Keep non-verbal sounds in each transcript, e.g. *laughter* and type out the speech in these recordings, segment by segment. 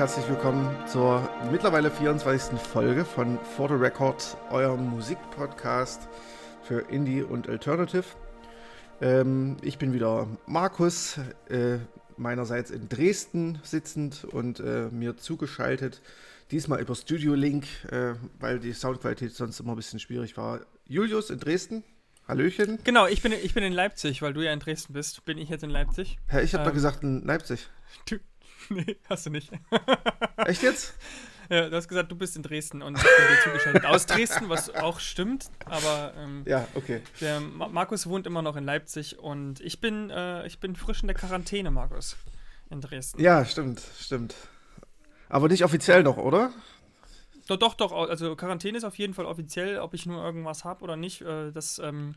Herzlich willkommen zur mittlerweile 24. Folge von For the Record, eurem Musikpodcast für Indie und Alternative. Ähm, ich bin wieder Markus, äh, meinerseits in Dresden sitzend und äh, mir zugeschaltet, diesmal über Studio Link, äh, weil die Soundqualität sonst immer ein bisschen schwierig war. Julius in Dresden. Hallöchen. Genau, ich bin, ich bin in Leipzig, weil du ja in Dresden bist. Bin ich jetzt in Leipzig? Hä, ich habe ähm, doch gesagt in Leipzig. Du, *laughs* nee, hast du nicht. Echt jetzt? *laughs* Ja, du hast gesagt, du bist in Dresden und ich bin dir zugeschaltet aus Dresden, was auch stimmt, aber ähm, ja, okay. Der Markus wohnt immer noch in Leipzig und ich bin, äh, ich bin frisch in der Quarantäne, Markus, in Dresden. Ja, stimmt, stimmt. Aber nicht offiziell noch, oder? Doch, doch, doch. Also Quarantäne ist auf jeden Fall offiziell, ob ich nur irgendwas habe oder nicht, äh, das ähm,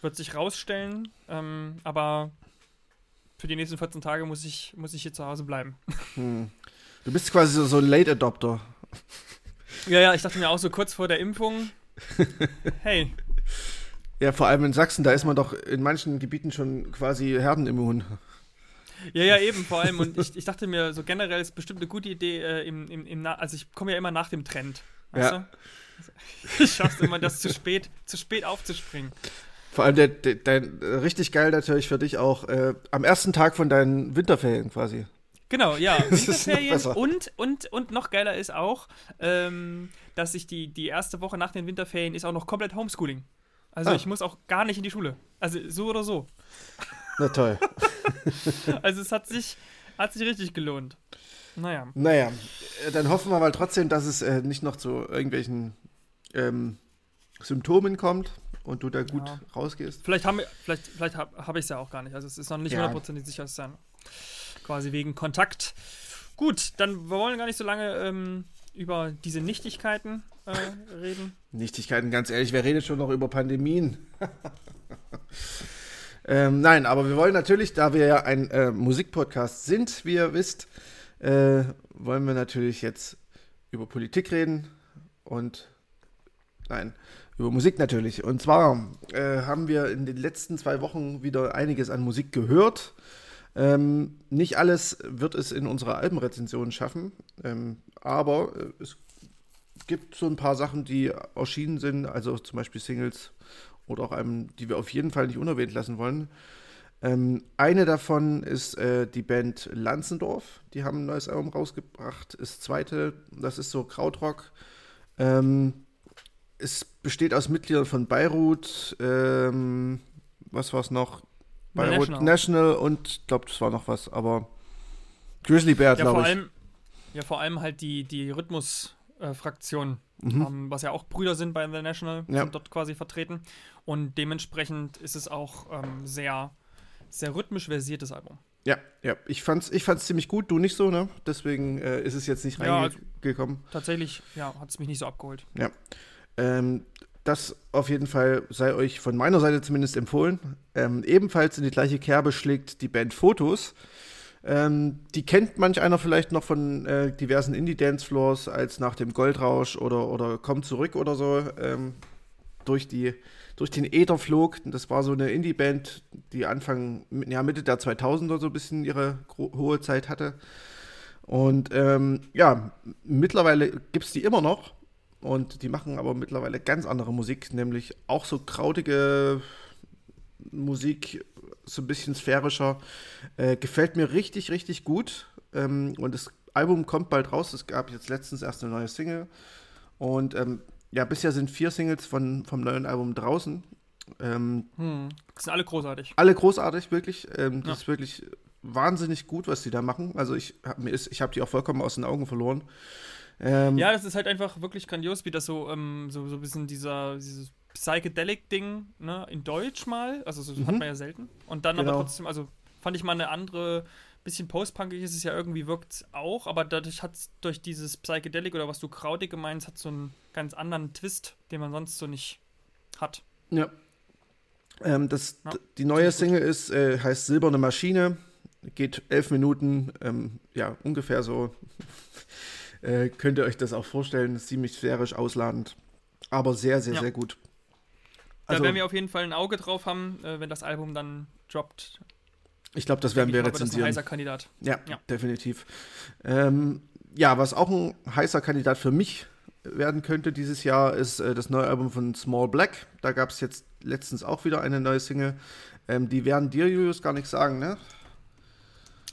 wird sich rausstellen. Ähm, aber für die nächsten 14 Tage muss ich, muss ich hier zu Hause bleiben. Hm. Du bist quasi so, so ein Late Adopter. Ja, ja, ich dachte mir auch so kurz vor der Impfung, *laughs* hey. Ja, vor allem in Sachsen, da ist man doch in manchen Gebieten schon quasi Herdenimmun. Ja, ja, eben, vor allem. Und ich, ich dachte mir, so generell ist bestimmt eine gute Idee, äh, im, im, im also ich komme ja immer nach dem Trend. Weißt ja. du? *laughs* Ich schaff's immer, das zu spät, zu spät aufzuspringen. Vor allem der, der, dein, richtig geil natürlich für dich auch, äh, am ersten Tag von deinen Winterferien quasi. Genau, ja. *laughs* Winterferien und, und, und noch geiler ist auch, ähm, dass ich die, die erste Woche nach den Winterferien ist auch noch komplett Homeschooling. Also ah. ich muss auch gar nicht in die Schule. Also so oder so. Na toll. *laughs* also es hat sich, hat sich richtig gelohnt. Naja. Naja, dann hoffen wir mal trotzdem, dass es äh, nicht noch zu irgendwelchen ähm, Symptomen kommt und du da gut ja. rausgehst. Vielleicht, haben, vielleicht, vielleicht habe hab ich es ja auch gar nicht. Also es ist noch nicht hundertprozentig ja. sicher, es sein quasi wegen Kontakt. Gut, dann wir wollen gar nicht so lange ähm, über diese Nichtigkeiten äh, *laughs* reden. Nichtigkeiten, ganz ehrlich, wer redet schon noch über Pandemien? *laughs* ähm, nein, aber wir wollen natürlich, da wir ja ein äh, Musikpodcast sind, wie ihr wisst, äh, wollen wir natürlich jetzt über Politik reden und nein, über Musik natürlich. Und zwar äh, haben wir in den letzten zwei Wochen wieder einiges an Musik gehört. Ähm, nicht alles wird es in unserer Albenrezension schaffen, ähm, aber äh, es gibt so ein paar Sachen, die erschienen sind, also zum Beispiel Singles oder auch einem, die wir auf jeden Fall nicht unerwähnt lassen wollen. Ähm, eine davon ist äh, die Band Lanzendorf, die haben ein neues Album rausgebracht. Das zweite, das ist so Krautrock. Ähm, es besteht aus Mitgliedern von Beirut, ähm, was war es noch? Bayreuth National. National und ich glaube, das war noch was, aber Grizzly Bear, ja, glaube ich. Allem, ja, vor allem halt die, die Rhythmus-Fraktion, mhm. ähm, was ja auch Brüder sind bei The National, ja. sind dort quasi vertreten. Und dementsprechend ist es auch ähm, sehr, sehr rhythmisch versiertes Album. Ja, ja, ich fand's, ich fand's ziemlich gut, du nicht so, ne? Deswegen äh, ist es jetzt nicht reingekommen. Ja, also, tatsächlich, ja, hat es mich nicht so abgeholt. Ja. Ähm, das auf jeden Fall sei euch von meiner Seite zumindest empfohlen. Ähm, ebenfalls in die gleiche Kerbe schlägt die Band Fotos. Ähm, die kennt manch einer vielleicht noch von äh, diversen Indie-Dance-Floors als nach dem Goldrausch oder, oder Komm zurück oder so ähm, durch, die, durch den Äther flog. Das war so eine Indie-Band, die Anfang, ja, Mitte der 2000er so ein bisschen ihre hohe Zeit hatte. Und ähm, ja, mittlerweile gibt es die immer noch. Und die machen aber mittlerweile ganz andere Musik, nämlich auch so krautige Musik, so ein bisschen sphärischer. Äh, gefällt mir richtig, richtig gut. Ähm, und das Album kommt bald raus. Es gab jetzt letztens erst eine neue Single. Und ähm, ja, bisher sind vier Singles von, vom neuen Album draußen. Ähm, hm. Sind alle großartig. Alle großartig, wirklich. Ähm, das ja. ist wirklich wahnsinnig gut, was die da machen. Also ich habe hab die auch vollkommen aus den Augen verloren. Ähm, ja, das ist halt einfach wirklich grandios, wie das so, ähm, so, so ein bisschen dieser, dieses Psychedelic-Ding, ne, in Deutsch mal, also so mhm. hat man ja selten. Und dann genau. aber trotzdem, also fand ich mal eine andere, bisschen post-punkig ist es ja irgendwie, wirkt auch, aber dadurch hat es durch dieses Psychedelic oder was du krautig meinst, hat so einen ganz anderen Twist, den man sonst so nicht hat. Ja. Ähm, das, ja, die neue Single ist, äh, heißt Silberne Maschine, geht elf Minuten, ähm, ja, ungefähr so äh, könnt ihr euch das auch vorstellen. Ziemlich sphärisch ausladend. Aber sehr, sehr, ja. sehr gut. Also, da werden wir auf jeden Fall ein Auge drauf haben, äh, wenn das Album dann droppt. Ich glaube, das werden wir rezensieren. Das ist ein heißer Kandidat. Ja, ja. definitiv. Ähm, ja, was auch ein heißer Kandidat für mich werden könnte dieses Jahr, ist äh, das neue Album von Small Black. Da gab es jetzt letztens auch wieder eine neue Single. Ähm, die werden dir, Julius, gar nichts sagen, ne?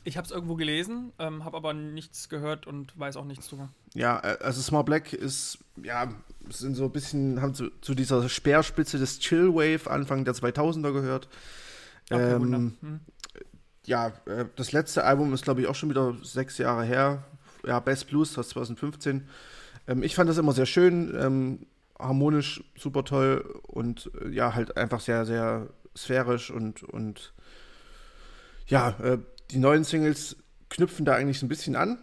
Ich habe es irgendwo gelesen, ähm, habe aber nichts gehört und weiß auch nichts drüber. Ja, äh, also Small Black ist, ja, sind so ein bisschen, haben zu, zu dieser Speerspitze des Chillwave Anfang der 2000er gehört. Okay, ähm, hm. Ja, äh, das letzte Album ist, glaube ich, auch schon wieder sechs Jahre her. Ja, Best Blues aus 2015. Ähm, ich fand das immer sehr schön, ähm, harmonisch, super toll und äh, ja, halt einfach sehr, sehr sphärisch und, und ja, äh, die neuen Singles knüpfen da eigentlich so ein bisschen an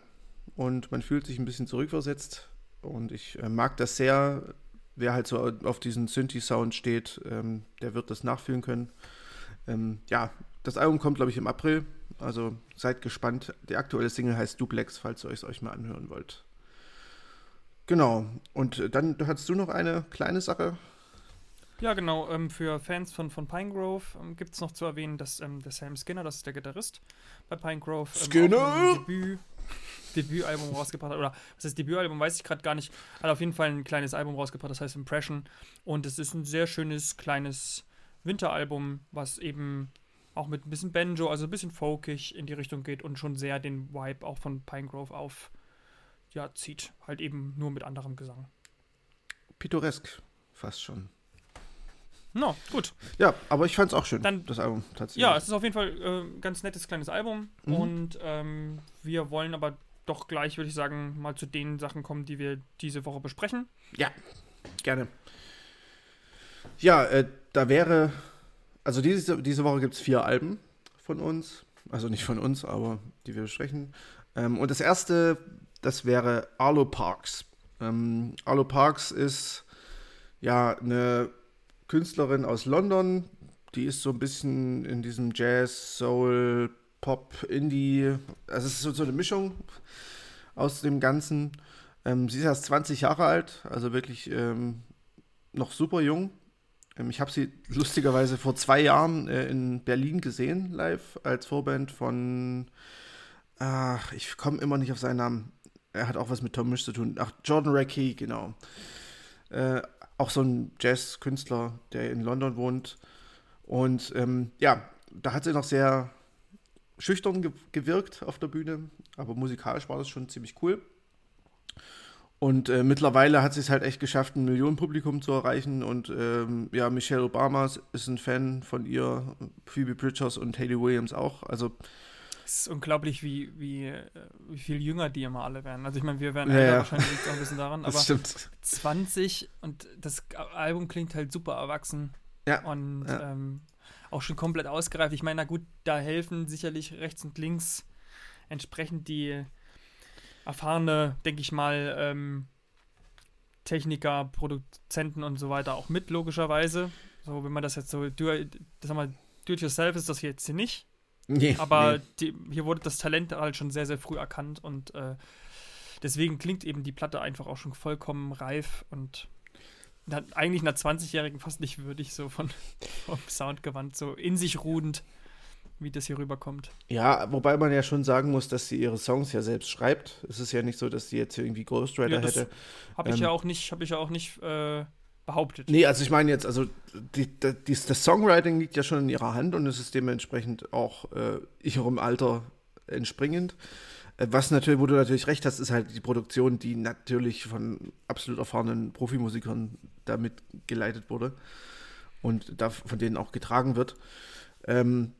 und man fühlt sich ein bisschen zurückversetzt und ich äh, mag das sehr. Wer halt so auf diesen Synthi-Sound steht, ähm, der wird das nachfühlen können. Ähm, ja, das Album kommt, glaube ich, im April. Also seid gespannt. Die aktuelle Single heißt Duplex, falls ihr es euch mal anhören wollt. Genau. Und dann hattest du noch eine kleine Sache. Ja, genau. Ähm, für Fans von, von Pinegrove ähm, gibt es noch zu erwähnen, dass ähm, der Sam Skinner, das ist der Gitarrist bei Pinegrove, ähm, Skinner! Debüt, Debütalbum rausgebracht hat. Oder was heißt Debütalbum, weiß ich gerade gar nicht. Hat auf jeden Fall ein kleines Album rausgebracht, das heißt Impression. Und es ist ein sehr schönes, kleines Winteralbum, was eben auch mit ein bisschen Banjo, also ein bisschen folkig in die Richtung geht und schon sehr den Vibe auch von Pinegrove auf ja, zieht. Halt eben nur mit anderem Gesang. Pittoresk, fast schon. No, gut. Ja, aber ich fand es auch schön, Dann, das Album tatsächlich. Ja, es ist auf jeden Fall äh, ein ganz nettes kleines Album. Mhm. Und ähm, wir wollen aber doch gleich, würde ich sagen, mal zu den Sachen kommen, die wir diese Woche besprechen. Ja, gerne. Ja, äh, da wäre, also diese, diese Woche gibt es vier Alben von uns. Also nicht von uns, aber die wir besprechen. Ähm, und das erste das wäre Arlo Parks. Ähm, Arlo Parks ist ja eine Künstlerin aus London, die ist so ein bisschen in diesem Jazz, Soul, Pop, Indie, also es ist so, so eine Mischung aus dem Ganzen. Ähm, sie ist erst 20 Jahre alt, also wirklich ähm, noch super jung. Ähm, ich habe sie lustigerweise vor zwei Jahren äh, in Berlin gesehen, live, als Vorband von, ach, ich komme immer nicht auf seinen Namen er hat auch was mit Tom Misch zu tun. Ach, Jordan Rackey, genau. Äh, auch so ein Jazz-Künstler, der in London wohnt. Und ähm, ja, da hat sie noch sehr schüchtern ge gewirkt auf der Bühne, aber musikalisch war das schon ziemlich cool. Und äh, mittlerweile hat sie es halt echt geschafft, ein Millionenpublikum zu erreichen. Und ähm, ja, Michelle Obama ist ein Fan von ihr, Phoebe Bridgers und Haley Williams auch. Also es ist unglaublich, wie, wie, äh, wie viel jünger die immer alle werden. Also ich meine, wir werden ja, ja. wahrscheinlich auch ein bisschen daran, aber stimmt. 20 und das Album klingt halt super erwachsen. Ja. Und ja. Ähm, auch schon komplett ausgereift. Ich meine, na gut, da helfen sicherlich rechts und links entsprechend die erfahrene, denke ich mal, ähm, Techniker, Produzenten und so weiter auch mit, logischerweise. So, wenn man das jetzt so, do, sag mal, do it yourself ist das jetzt hier nicht. Nee, aber nee. Die, hier wurde das Talent halt schon sehr, sehr früh erkannt und äh, deswegen klingt eben die Platte einfach auch schon vollkommen reif und eigentlich einer 20-Jährigen fast nicht würdig, so von, *laughs* vom Soundgewand, so in sich ruhend, wie das hier rüberkommt. Ja, wobei man ja schon sagen muss, dass sie ihre Songs ja selbst schreibt. Es ist ja nicht so, dass sie jetzt irgendwie Ghostwriter ja, hätte. Habe ich ähm, ja auch nicht, habe ich ja auch nicht äh, behauptet. Nee, also ich meine jetzt, also die, die, das Songwriting liegt ja schon in ihrer Hand und es ist dementsprechend auch äh, ihrem Alter entspringend. Äh, was natürlich, wo du natürlich recht hast, ist halt die Produktion, die natürlich von absolut erfahrenen Profimusikern damit geleitet wurde und da von denen auch getragen wird. Ähm,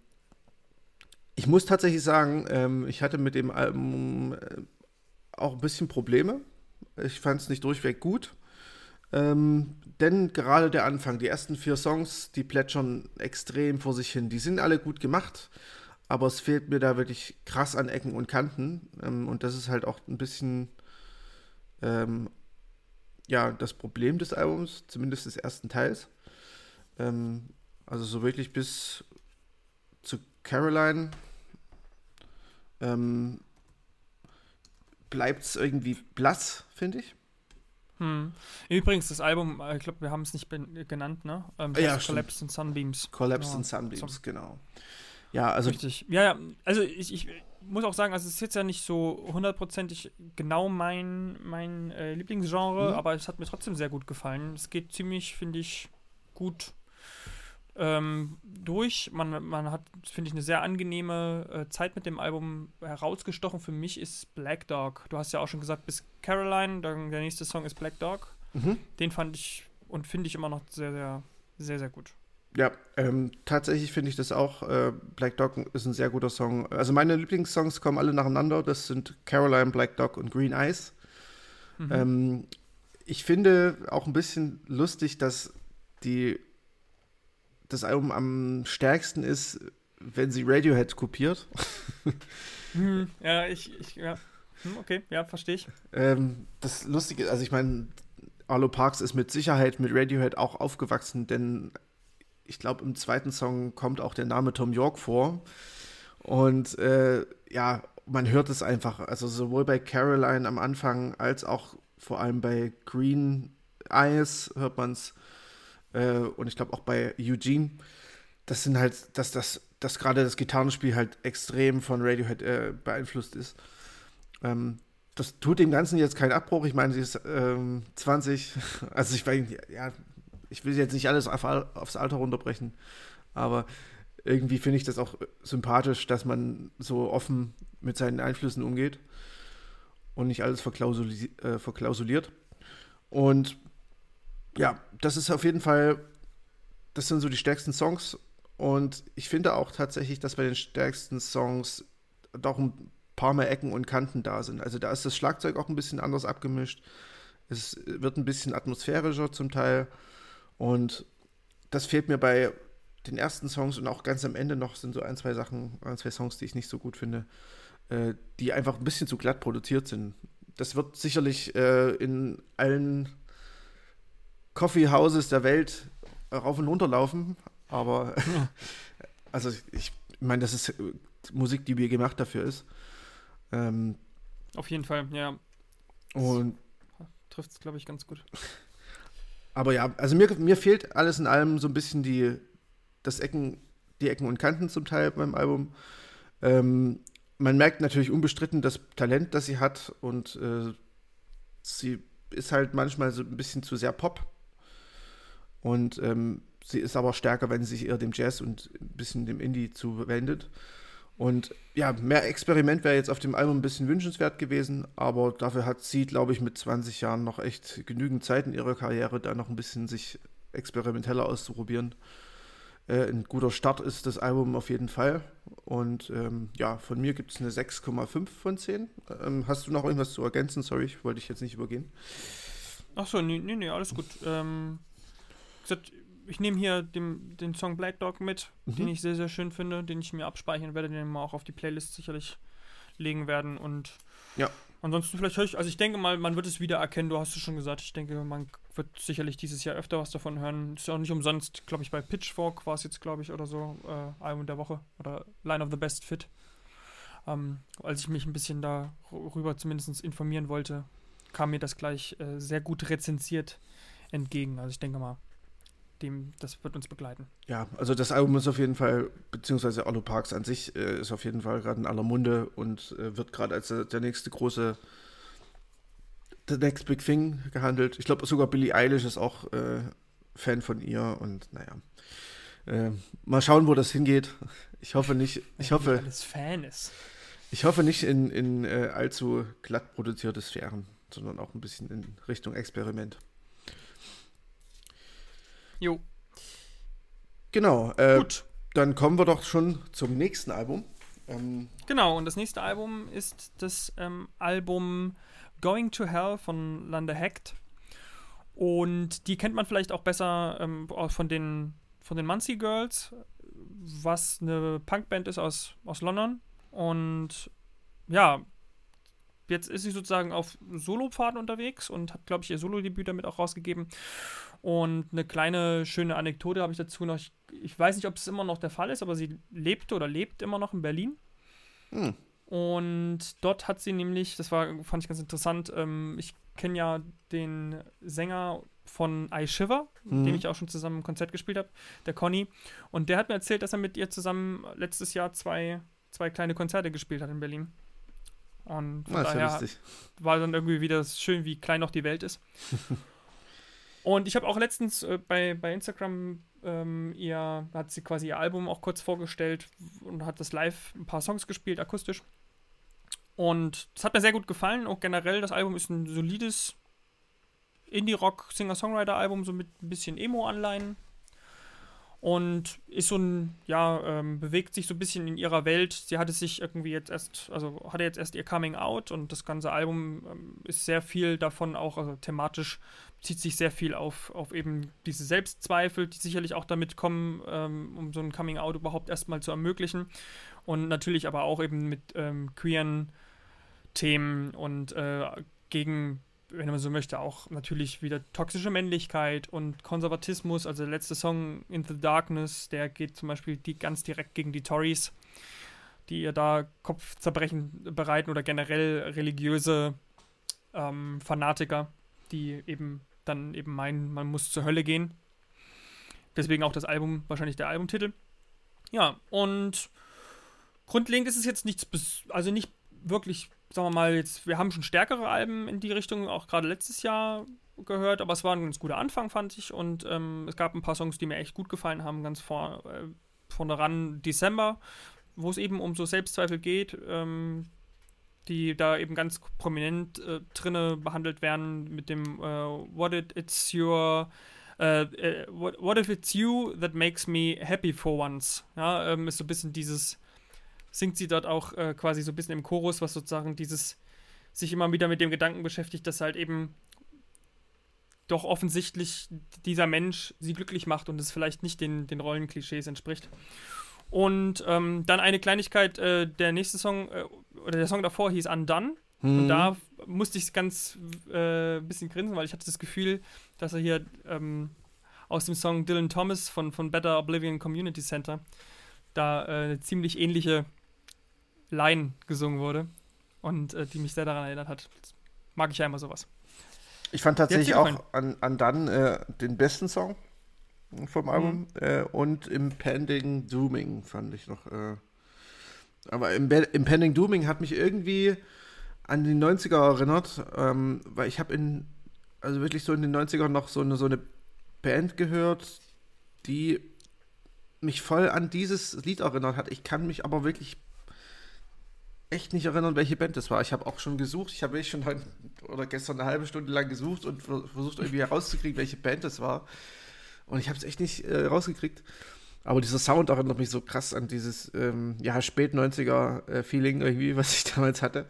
ich muss tatsächlich sagen, ähm, ich hatte mit dem Album äh, auch ein bisschen Probleme. Ich fand es nicht durchweg gut. Ähm, denn gerade der Anfang, die ersten vier Songs, die plätschern extrem vor sich hin. Die sind alle gut gemacht, aber es fehlt mir da wirklich krass an Ecken und Kanten. Ähm, und das ist halt auch ein bisschen ähm, ja, das Problem des Albums, zumindest des ersten Teils. Ähm, also so wirklich bis zu Caroline ähm, bleibt es irgendwie blass, finde ich. Hm. Übrigens, das Album, äh, ich glaube, wir haben es nicht genannt, ne? Ähm, ja, Collapsed in Sunbeams. Collapsed ja. in Sunbeams, genau. Ja, also. Richtig. Ja, ja. Also ich, ich muss auch sagen, also es ist jetzt ja nicht so hundertprozentig genau mein, mein äh, Lieblingsgenre, mhm. aber es hat mir trotzdem sehr gut gefallen. Es geht ziemlich, finde ich, gut ähm, durch. Man, man hat, finde ich, eine sehr angenehme äh, Zeit mit dem Album herausgestochen. Für mich ist Black Dog. Du hast ja auch schon gesagt, bis Caroline, dann der nächste Song ist Black Dog. Mhm. Den fand ich und finde ich immer noch sehr, sehr, sehr, sehr gut. Ja, ähm, tatsächlich finde ich das auch. Äh, Black Dog ist ein sehr guter Song. Also meine Lieblingssongs kommen alle nacheinander. Das sind Caroline, Black Dog und Green Eyes. Mhm. Ähm, ich finde auch ein bisschen lustig, dass die das Album am stärksten ist, wenn sie Radiohead kopiert. *laughs* hm, ja, ich, ich ja. Hm, okay, ja, verstehe ich. Ähm, das Lustige, also ich meine, Arlo Parks ist mit Sicherheit mit Radiohead auch aufgewachsen, denn ich glaube, im zweiten Song kommt auch der Name Tom York vor. Und äh, ja, man hört es einfach. Also sowohl bei Caroline am Anfang als auch vor allem bei Green Eyes hört man es. Äh, und ich glaube auch bei Eugene. Das sind halt, dass das, dass gerade das Gitarrenspiel halt extrem von Radiohead äh, beeinflusst ist. Ähm, das tut dem Ganzen jetzt keinen Abbruch. Ich meine, sie ist ähm, 20. *laughs* Also ich meine, ja, ich will jetzt nicht alles auf, aufs Alter runterbrechen, aber irgendwie finde ich das auch sympathisch, dass man so offen mit seinen Einflüssen umgeht und nicht alles verklausuli äh, verklausuliert. Und ja, das ist auf jeden Fall, das sind so die stärksten Songs. Und ich finde auch tatsächlich, dass bei den stärksten Songs doch ein paar mehr Ecken und Kanten da sind. Also da ist das Schlagzeug auch ein bisschen anders abgemischt. Es wird ein bisschen atmosphärischer zum Teil. Und das fehlt mir bei den ersten Songs und auch ganz am Ende noch sind so ein, zwei Sachen, ein, zwei Songs, die ich nicht so gut finde, äh, die einfach ein bisschen zu glatt produziert sind. Das wird sicherlich äh, in allen Coffee Houses der Welt rauf und runter laufen, aber ja. *laughs* also ich meine, das ist Musik, die mir gemacht dafür ist. Ähm, Auf jeden Fall, ja. Und trifft es, glaube ich, ganz gut. *laughs* Aber ja, also mir, mir fehlt alles in allem so ein bisschen die, das Ecken, die Ecken und Kanten zum Teil beim Album. Ähm, man merkt natürlich unbestritten das Talent, das sie hat und äh, sie ist halt manchmal so ein bisschen zu sehr Pop. Und ähm, sie ist aber stärker, wenn sie sich eher dem Jazz und ein bisschen dem Indie zuwendet. Und ja, mehr Experiment wäre jetzt auf dem Album ein bisschen wünschenswert gewesen, aber dafür hat sie, glaube ich, mit 20 Jahren noch echt genügend Zeit in ihrer Karriere, da noch ein bisschen sich experimenteller auszuprobieren. Äh, ein guter Start ist das Album auf jeden Fall. Und ähm, ja, von mir gibt es eine 6,5 von 10. Ähm, hast du noch irgendwas zu ergänzen? Sorry, ich wollte dich jetzt nicht übergehen. Achso, nee, nee, nee, alles gut. Ähm, gesagt, ich nehme hier dem, den Song Black Dog mit, mhm. den ich sehr, sehr schön finde, den ich mir abspeichern werde, den wir auch auf die Playlist sicherlich legen werden. Und ja. ansonsten vielleicht höre ich, also ich denke mal, man wird es wieder erkennen, du hast es schon gesagt, ich denke, man wird sicherlich dieses Jahr öfter was davon hören. Ist ja auch nicht umsonst, glaube ich, bei Pitchfork war es jetzt, glaube ich, oder so, äh, Album der Woche oder Line of the Best Fit. Ähm, als ich mich ein bisschen darüber zumindest informieren wollte, kam mir das gleich äh, sehr gut rezensiert entgegen. Also ich denke mal, dem, das wird uns begleiten. Ja, also das Album ist auf jeden Fall, beziehungsweise Arlo Parks an sich äh, ist auf jeden Fall gerade in aller Munde und äh, wird gerade als der, der, nächste große The Next Big Thing gehandelt. Ich glaube sogar Billie Eilish ist auch äh, Fan von ihr und naja. Äh, mal schauen, wo das hingeht. Ich hoffe nicht. Ich Wenn hoffe. Alles Fan ist. Ich hoffe nicht in, in äh, allzu glatt produzierte Sphären, sondern auch ein bisschen in Richtung Experiment. Jo. Genau. Äh, Gut. Dann kommen wir doch schon zum nächsten Album. Ähm, genau, und das nächste Album ist das ähm, Album Going to Hell von Lande Hecht. Und die kennt man vielleicht auch besser ähm, von den, von den Muncie Girls, was eine Punkband ist aus, aus London. Und ja, jetzt ist sie sozusagen auf Solopfaden unterwegs und hat, glaube ich, ihr Solo-Debüt damit auch rausgegeben. Und eine kleine schöne Anekdote habe ich dazu noch. Ich, ich, weiß nicht, ob es immer noch der Fall ist, aber sie lebte oder lebt immer noch in Berlin. Hm. Und dort hat sie nämlich, das war, fand ich ganz interessant, ähm, ich kenne ja den Sänger von I Shiver, mhm. mit dem ich auch schon zusammen ein Konzert gespielt habe, der Conny. Und der hat mir erzählt, dass er mit ihr zusammen letztes Jahr zwei, zwei kleine Konzerte gespielt hat in Berlin. Und von daher ja war dann irgendwie wieder schön, wie klein noch die Welt ist. *laughs* und ich habe auch letztens äh, bei, bei Instagram ähm, ihr, hat sie quasi ihr Album auch kurz vorgestellt und hat das live ein paar Songs gespielt, akustisch. Und es hat mir sehr gut gefallen. Auch generell, das Album ist ein solides Indie-Rock, Singer-Songwriter-Album, so mit ein bisschen Emo-Anleihen. Und ist so ein, ja, ähm, bewegt sich so ein bisschen in ihrer Welt. Sie hatte sich irgendwie jetzt erst, also hatte jetzt erst ihr Coming Out und das ganze Album ähm, ist sehr viel davon auch, also thematisch zieht sich sehr viel auf, auf eben diese Selbstzweifel, die sicherlich auch damit kommen, ähm, um so ein Coming Out überhaupt erstmal zu ermöglichen. Und natürlich aber auch eben mit ähm, queeren Themen und äh, gegen, wenn man so möchte, auch natürlich wieder toxische Männlichkeit und Konservatismus. Also der letzte Song In the Darkness, der geht zum Beispiel die, ganz direkt gegen die Tories, die ihr da Kopfzerbrechen bereiten oder generell religiöse ähm, Fanatiker, die eben dann eben meinen, man muss zur Hölle gehen. Deswegen auch das Album, wahrscheinlich der Albumtitel. Ja, und grundlegend ist es jetzt nichts, also nicht wirklich sagen wir mal, jetzt, wir haben schon stärkere Alben in die Richtung, auch gerade letztes Jahr gehört, aber es war ein ganz guter Anfang, fand ich. Und ähm, es gab ein paar Songs, die mir echt gut gefallen haben, ganz vor, äh, vorne ran December, wo es eben um so Selbstzweifel geht, ähm, die da eben ganz prominent äh, drinne behandelt werden mit dem äh, What it, it's your Uh, what, what, if it's you that makes me happy for once? Ja, ähm, ist so ein bisschen dieses, singt sie dort auch äh, quasi so ein bisschen im Chorus, was sozusagen dieses sich immer wieder mit dem Gedanken beschäftigt, dass halt eben doch offensichtlich dieser Mensch sie glücklich macht und es vielleicht nicht den, den Rollenklischees entspricht. Und ähm, dann eine Kleinigkeit, äh, der nächste Song, äh, oder der Song davor hieß Undone. Mhm. Und da musste ich ganz äh, ein bisschen grinsen, weil ich hatte das Gefühl, dass er hier ähm, aus dem Song Dylan Thomas von, von Better Oblivion Community Center da äh, eine ziemlich ähnliche Line gesungen wurde und äh, die mich sehr daran erinnert hat. Das mag ich ja immer sowas. Ich fand tatsächlich auch an, an dann äh, den besten Song vom Album mhm. äh, und Impending Dooming fand ich noch. Äh, aber Impending Dooming hat mich irgendwie an die 90er erinnert, ähm, weil ich habe in, also wirklich so in den 90ern noch so eine, so eine Band gehört, die mich voll an dieses Lied erinnert hat. Ich kann mich aber wirklich echt nicht erinnern, welche Band das war. Ich habe auch schon gesucht. Ich habe wirklich schon heute oder gestern eine halbe Stunde lang gesucht und versucht irgendwie herauszukriegen, welche Band das war. Und ich habe es echt nicht äh, rausgekriegt. Aber dieser Sound erinnert mich so krass an dieses ähm, ja, spät 90er äh, irgendwie, was ich *laughs* damals hatte,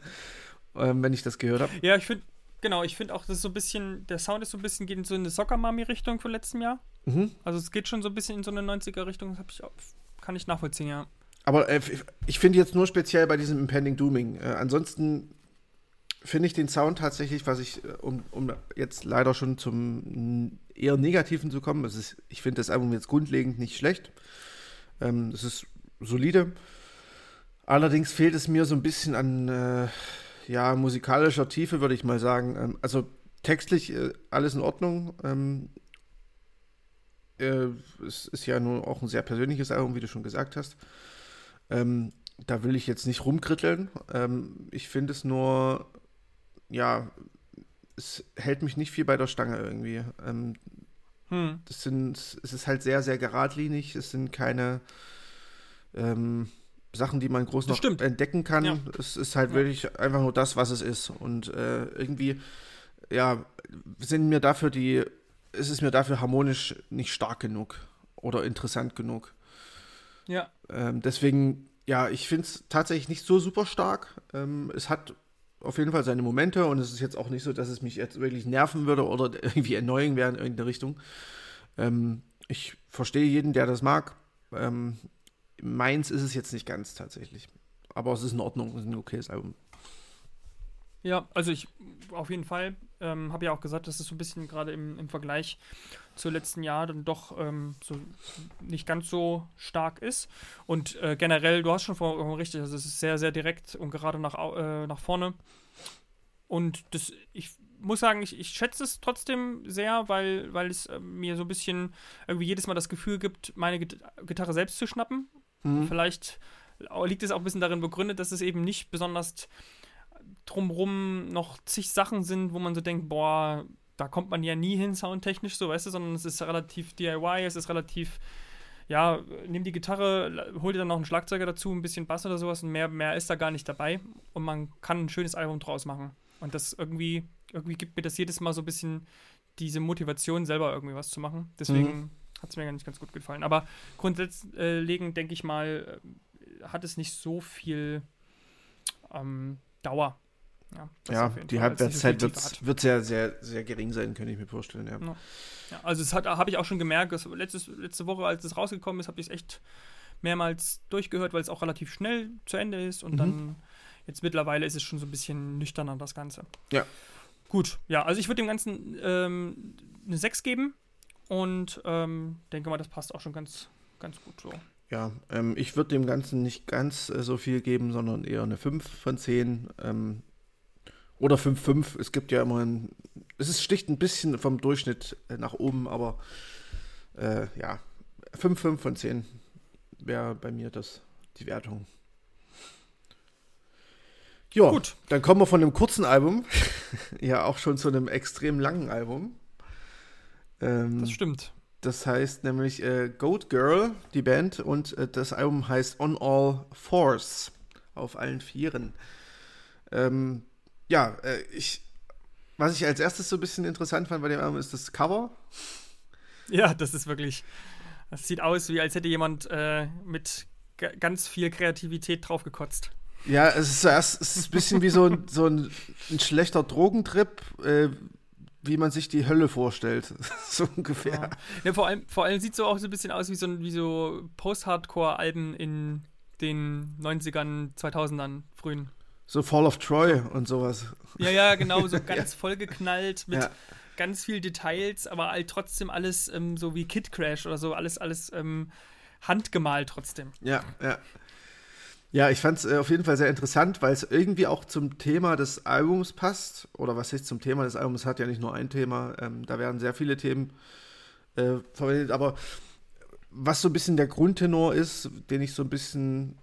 ähm, wenn ich das gehört habe. Ja, ich finde genau, ich finde auch, das ist so ein bisschen, der Sound ist so ein bisschen, geht in so eine Soccer-Mami-Richtung von letztem Jahr. Mhm. Also es geht schon so ein bisschen in so eine 90er-Richtung, das ich auch, kann ich nachvollziehen, ja. Aber äh, ich finde jetzt nur speziell bei diesem Impending Dooming. Äh, ansonsten finde ich den Sound tatsächlich, was ich, äh, um, um jetzt leider schon zum eher Negativen zu kommen, ist, ich finde das Album jetzt grundlegend nicht schlecht. Ähm, es ist solide. Allerdings fehlt es mir so ein bisschen an äh, ja, musikalischer Tiefe, würde ich mal sagen. Ähm, also textlich äh, alles in Ordnung. Ähm, äh, es ist ja nur auch ein sehr persönliches Album, wie du schon gesagt hast. Ähm, da will ich jetzt nicht rumkritteln. Ähm, ich finde es nur, ja, es hält mich nicht viel bei der Stange irgendwie. Ähm, hm. das sind, es ist halt sehr, sehr geradlinig. Es sind keine ähm, Sachen, die man groß noch stimmt. entdecken kann. Ja. Es ist halt ja. wirklich einfach nur das, was es ist. Und äh, irgendwie, ja, sind mir dafür die, ist es mir dafür harmonisch nicht stark genug oder interessant genug. Ja. Ähm, deswegen, ja, ich finde es tatsächlich nicht so super stark. Ähm, es hat auf jeden Fall seine Momente und es ist jetzt auch nicht so, dass es mich jetzt wirklich nerven würde oder *laughs* irgendwie erneuern wäre in irgendeine Richtung. Ähm, ich verstehe jeden, der das mag. Ähm, meins ist es jetzt nicht ganz tatsächlich. Aber es ist in Ordnung, es ist ein okayes Album. Ja, also ich auf jeden Fall ähm, habe ja auch gesagt, dass es so ein bisschen gerade im, im Vergleich zu letzten Jahr dann doch ähm, so nicht ganz so stark ist. Und äh, generell, du hast schon vor, richtig, also es ist sehr, sehr direkt und gerade nach, äh, nach vorne. Und das, ich muss sagen, ich, ich schätze es trotzdem sehr, weil, weil es äh, mir so ein bisschen irgendwie jedes Mal das Gefühl gibt, meine Gitarre selbst zu schnappen. Mhm. Vielleicht liegt es auch ein bisschen darin begründet, dass es eben nicht besonders drumrum noch zig Sachen sind, wo man so denkt, boah, da kommt man ja nie hin, soundtechnisch, so, weißt du, sondern es ist relativ DIY, es ist relativ, ja, nimm die Gitarre, hol dir dann noch einen Schlagzeuger dazu, ein bisschen Bass oder sowas und mehr, mehr ist da gar nicht dabei und man kann ein schönes Album draus machen. Und das irgendwie, irgendwie gibt mir das jedes Mal so ein bisschen diese Motivation, selber irgendwie was zu machen. Deswegen mhm. hat es mir gar nicht ganz gut gefallen. Aber grundsätzlich, denke ich mal, äh, hat es nicht so viel ähm, Dauer. Ja, ja die Halbwertszeit wird, wird sehr, sehr, sehr gering sein, könnte ich mir vorstellen. Ja. ja also das habe ich auch schon gemerkt, dass letztes, letzte Woche, als es rausgekommen ist, habe ich es echt mehrmals durchgehört, weil es auch relativ schnell zu Ende ist und mhm. dann jetzt mittlerweile ist es schon so ein bisschen nüchterner, das Ganze. Ja. Gut, ja, also ich würde dem Ganzen ähm, eine 6 geben und ähm, denke mal, das passt auch schon ganz, ganz gut so. Ja, ähm, ich würde dem Ganzen nicht ganz äh, so viel geben, sondern eher eine 5 von 10. Ähm, oder 5,5. Es gibt ja immer ein. Es ist sticht ein bisschen vom Durchschnitt äh, nach oben, aber äh, ja, 5,5 von 10 wäre bei mir das die Wertung. Ja, Gut. dann kommen wir von einem kurzen Album *laughs* ja auch schon zu einem extrem langen Album. Ähm, das stimmt. Das heißt nämlich äh, Goat Girl, die Band, und äh, das Album heißt On All Fours, auf allen Vieren. Ähm, ja, äh, ich, was ich als erstes so ein bisschen interessant fand bei dem Album ist das Cover. Ja, das ist wirklich, das sieht aus, wie als hätte jemand äh, mit ganz viel Kreativität draufgekotzt. Ja, es ist zuerst es ist ein bisschen wie so ein, so ein, ein schlechter Drogentrip, äh, wie man sich die Hölle vorstellt. *laughs* so ungefähr. Ja. ja, vor, allem, vor allem sieht es so auch so ein bisschen aus wie so, wie so Post-Hardcore-Alben in den 90ern, 2000ern, frühen. So Fall of Troy und sowas. Ja, ja, genau, so *laughs* ganz ja. vollgeknallt mit ja. ganz viel Details, aber halt trotzdem alles ähm, so wie Kid Crash oder so, alles, alles ähm, handgemalt trotzdem. Ja, ja. Ja, ich fand es äh, auf jeden Fall sehr interessant, weil es irgendwie auch zum Thema des Albums passt. Oder was heißt zum Thema des Albums? Hat ja nicht nur ein Thema. Ähm, da werden sehr viele Themen äh, verwendet. Aber was so ein bisschen der Grundtenor ist, den ich so ein bisschen,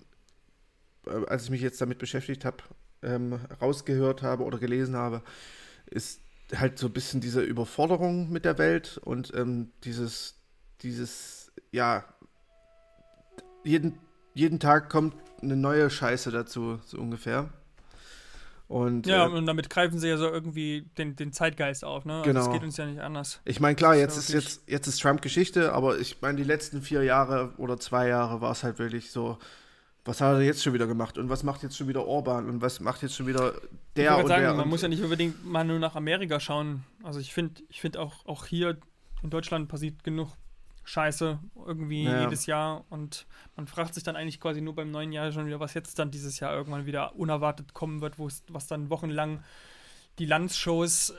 als ich mich jetzt damit beschäftigt habe, ähm, rausgehört habe oder gelesen habe, ist halt so ein bisschen diese Überforderung mit der Welt und ähm, dieses, dieses, ja, jeden, jeden Tag kommt eine neue Scheiße dazu, so ungefähr. Und, ja, äh, und damit greifen sie ja so irgendwie den, den Zeitgeist auf, ne? Genau. Also geht uns ja nicht anders. Ich meine, klar, jetzt ist, jetzt, jetzt ist Trump Geschichte, aber ich meine, die letzten vier Jahre oder zwei Jahre war es halt wirklich so, was hat er jetzt schon wieder gemacht und was macht jetzt schon wieder Orban und was macht jetzt schon wieder der ich und sagen, der. Man muss ja nicht unbedingt mal nur nach Amerika schauen. Also ich finde, ich finde auch, auch hier in Deutschland passiert genug Scheiße irgendwie ja. jedes Jahr und man fragt sich dann eigentlich quasi nur beim neuen Jahr schon wieder, was jetzt dann dieses Jahr irgendwann wieder unerwartet kommen wird, wo es, was dann wochenlang die Landshows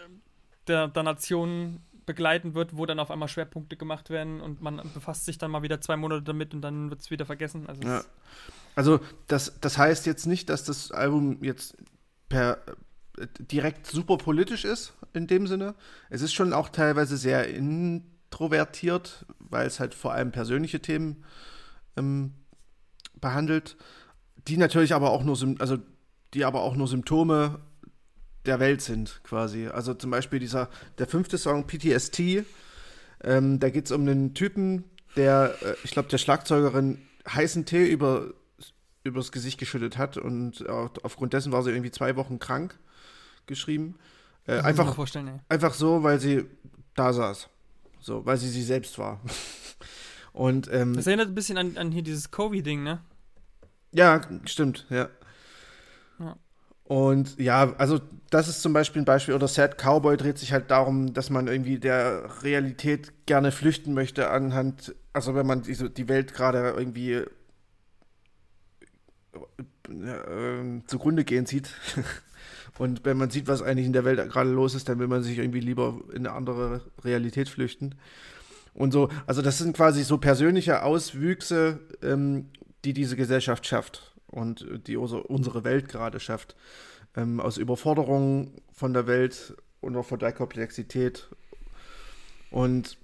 der, der Nationen begleiten wird, wo dann auf einmal Schwerpunkte gemacht werden und man befasst sich dann mal wieder zwei Monate damit und dann wird es wieder vergessen. Also, ja. Also das, das heißt jetzt nicht, dass das Album jetzt per äh, direkt super politisch ist in dem Sinne. Es ist schon auch teilweise sehr in introvertiert, weil es halt vor allem persönliche Themen ähm, behandelt, die natürlich aber auch nur, also die aber auch nur Symptome der Welt sind, quasi. Also zum Beispiel dieser, der fünfte Song PTST, ähm, da geht es um einen Typen, der, äh, ich glaube, der Schlagzeugerin heißen Tee über, übers Gesicht geschüttet hat und aufgrund dessen war sie irgendwie zwei Wochen krank geschrieben. Äh, einfach, einfach so, weil sie da saß. So, weil sie sie selbst war. *laughs* Und, ähm, das erinnert ein bisschen an, an hier dieses Covid-Ding, ne? Ja, stimmt, ja. ja. Und ja, also das ist zum Beispiel ein Beispiel, oder Sad Cowboy dreht sich halt darum, dass man irgendwie der Realität gerne flüchten möchte anhand, also wenn man diese, die Welt gerade irgendwie äh, äh, zugrunde gehen sieht. *laughs* Und wenn man sieht, was eigentlich in der Welt gerade los ist, dann will man sich irgendwie lieber in eine andere Realität flüchten. Und so, also das sind quasi so persönliche Auswüchse, ähm, die diese Gesellschaft schafft und die unsere Welt gerade schafft. Ähm, aus Überforderung von der Welt und auch von der Komplexität. Und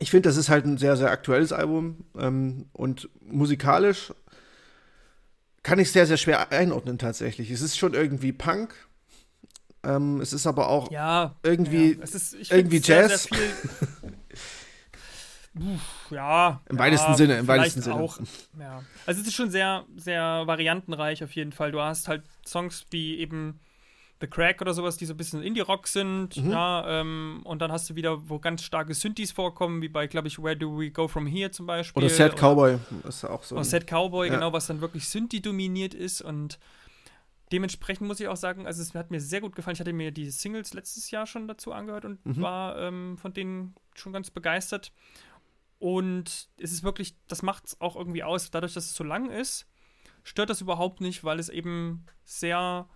ich finde, das ist halt ein sehr, sehr aktuelles Album ähm, und musikalisch kann ich sehr, sehr schwer einordnen tatsächlich. Es ist schon irgendwie Punk, ähm, es ist aber auch ja, irgendwie, ja. Ist, irgendwie Jazz. Sehr, sehr *laughs* Uff, ja. Im ja, weitesten Sinne, im weitesten Sinne. Auch, ja. Also es ist schon sehr, sehr variantenreich auf jeden Fall. Du hast halt Songs wie eben The Crack oder sowas, die so ein bisschen Indie-Rock sind, mhm. ja, ähm, und dann hast du wieder, wo ganz starke Synthes vorkommen, wie bei, glaube ich, Where Do We Go From Here zum Beispiel. Oder Sad Cowboy ist auch so. Oder Sad Cowboy, ja. genau, was dann wirklich Synthie dominiert ist und dementsprechend muss ich auch sagen, also es hat mir sehr gut gefallen. Ich hatte mir die Singles letztes Jahr schon dazu angehört und mhm. war ähm, von denen schon ganz begeistert. Und es ist wirklich, das macht es auch irgendwie aus, dadurch, dass es so lang ist, stört das überhaupt nicht, weil es eben sehr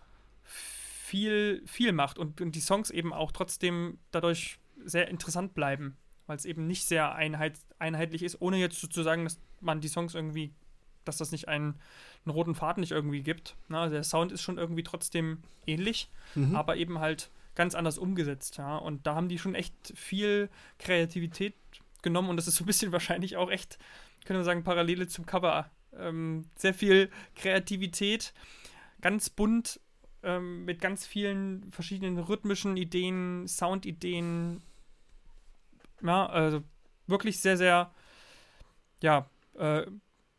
viel, viel macht und, und die Songs eben auch trotzdem dadurch sehr interessant bleiben, weil es eben nicht sehr einheit, einheitlich ist, ohne jetzt zu sagen, dass man die Songs irgendwie dass das nicht einen, einen roten Faden nicht irgendwie gibt. Na, also der Sound ist schon irgendwie trotzdem ähnlich, mhm. aber eben halt ganz anders umgesetzt. Ja? Und da haben die schon echt viel Kreativität genommen und das ist so ein bisschen *laughs* wahrscheinlich auch echt, können wir sagen, Parallele zum Cover. Ähm, sehr viel Kreativität, ganz bunt, ähm, mit ganz vielen verschiedenen rhythmischen Ideen, Soundideen. Ja, also wirklich sehr, sehr, ja, äh,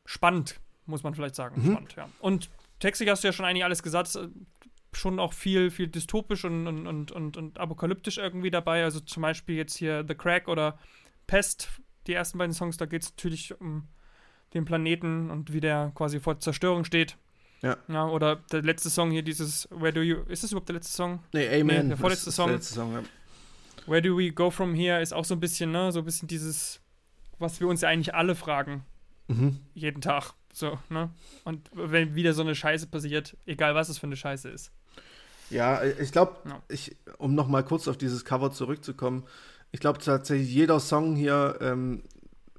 spannend, muss man vielleicht sagen. Mhm. Spannend, ja. Und textlich hast du ja schon eigentlich alles gesagt, äh, schon auch viel, viel dystopisch und, und, und, und, und apokalyptisch irgendwie dabei. Also zum Beispiel jetzt hier The Crack oder Pest, die ersten beiden Songs, da geht es natürlich um den Planeten und wie der quasi vor Zerstörung steht. Ja. ja. Oder der letzte Song hier, dieses Where Do You. Ist das überhaupt der letzte Song? Nee, Amen. Nee, der vorletzte Song. Der letzte Song ja. Where Do We Go From Here ist auch so ein bisschen, ne, so ein bisschen dieses, was wir uns ja eigentlich alle fragen. Mhm. Jeden Tag. So, ne? Und wenn wieder so eine Scheiße passiert, egal was es für eine Scheiße ist. Ja, ich glaube, ich, um nochmal kurz auf dieses Cover zurückzukommen, ich glaube tatsächlich, jeder Song hier ähm,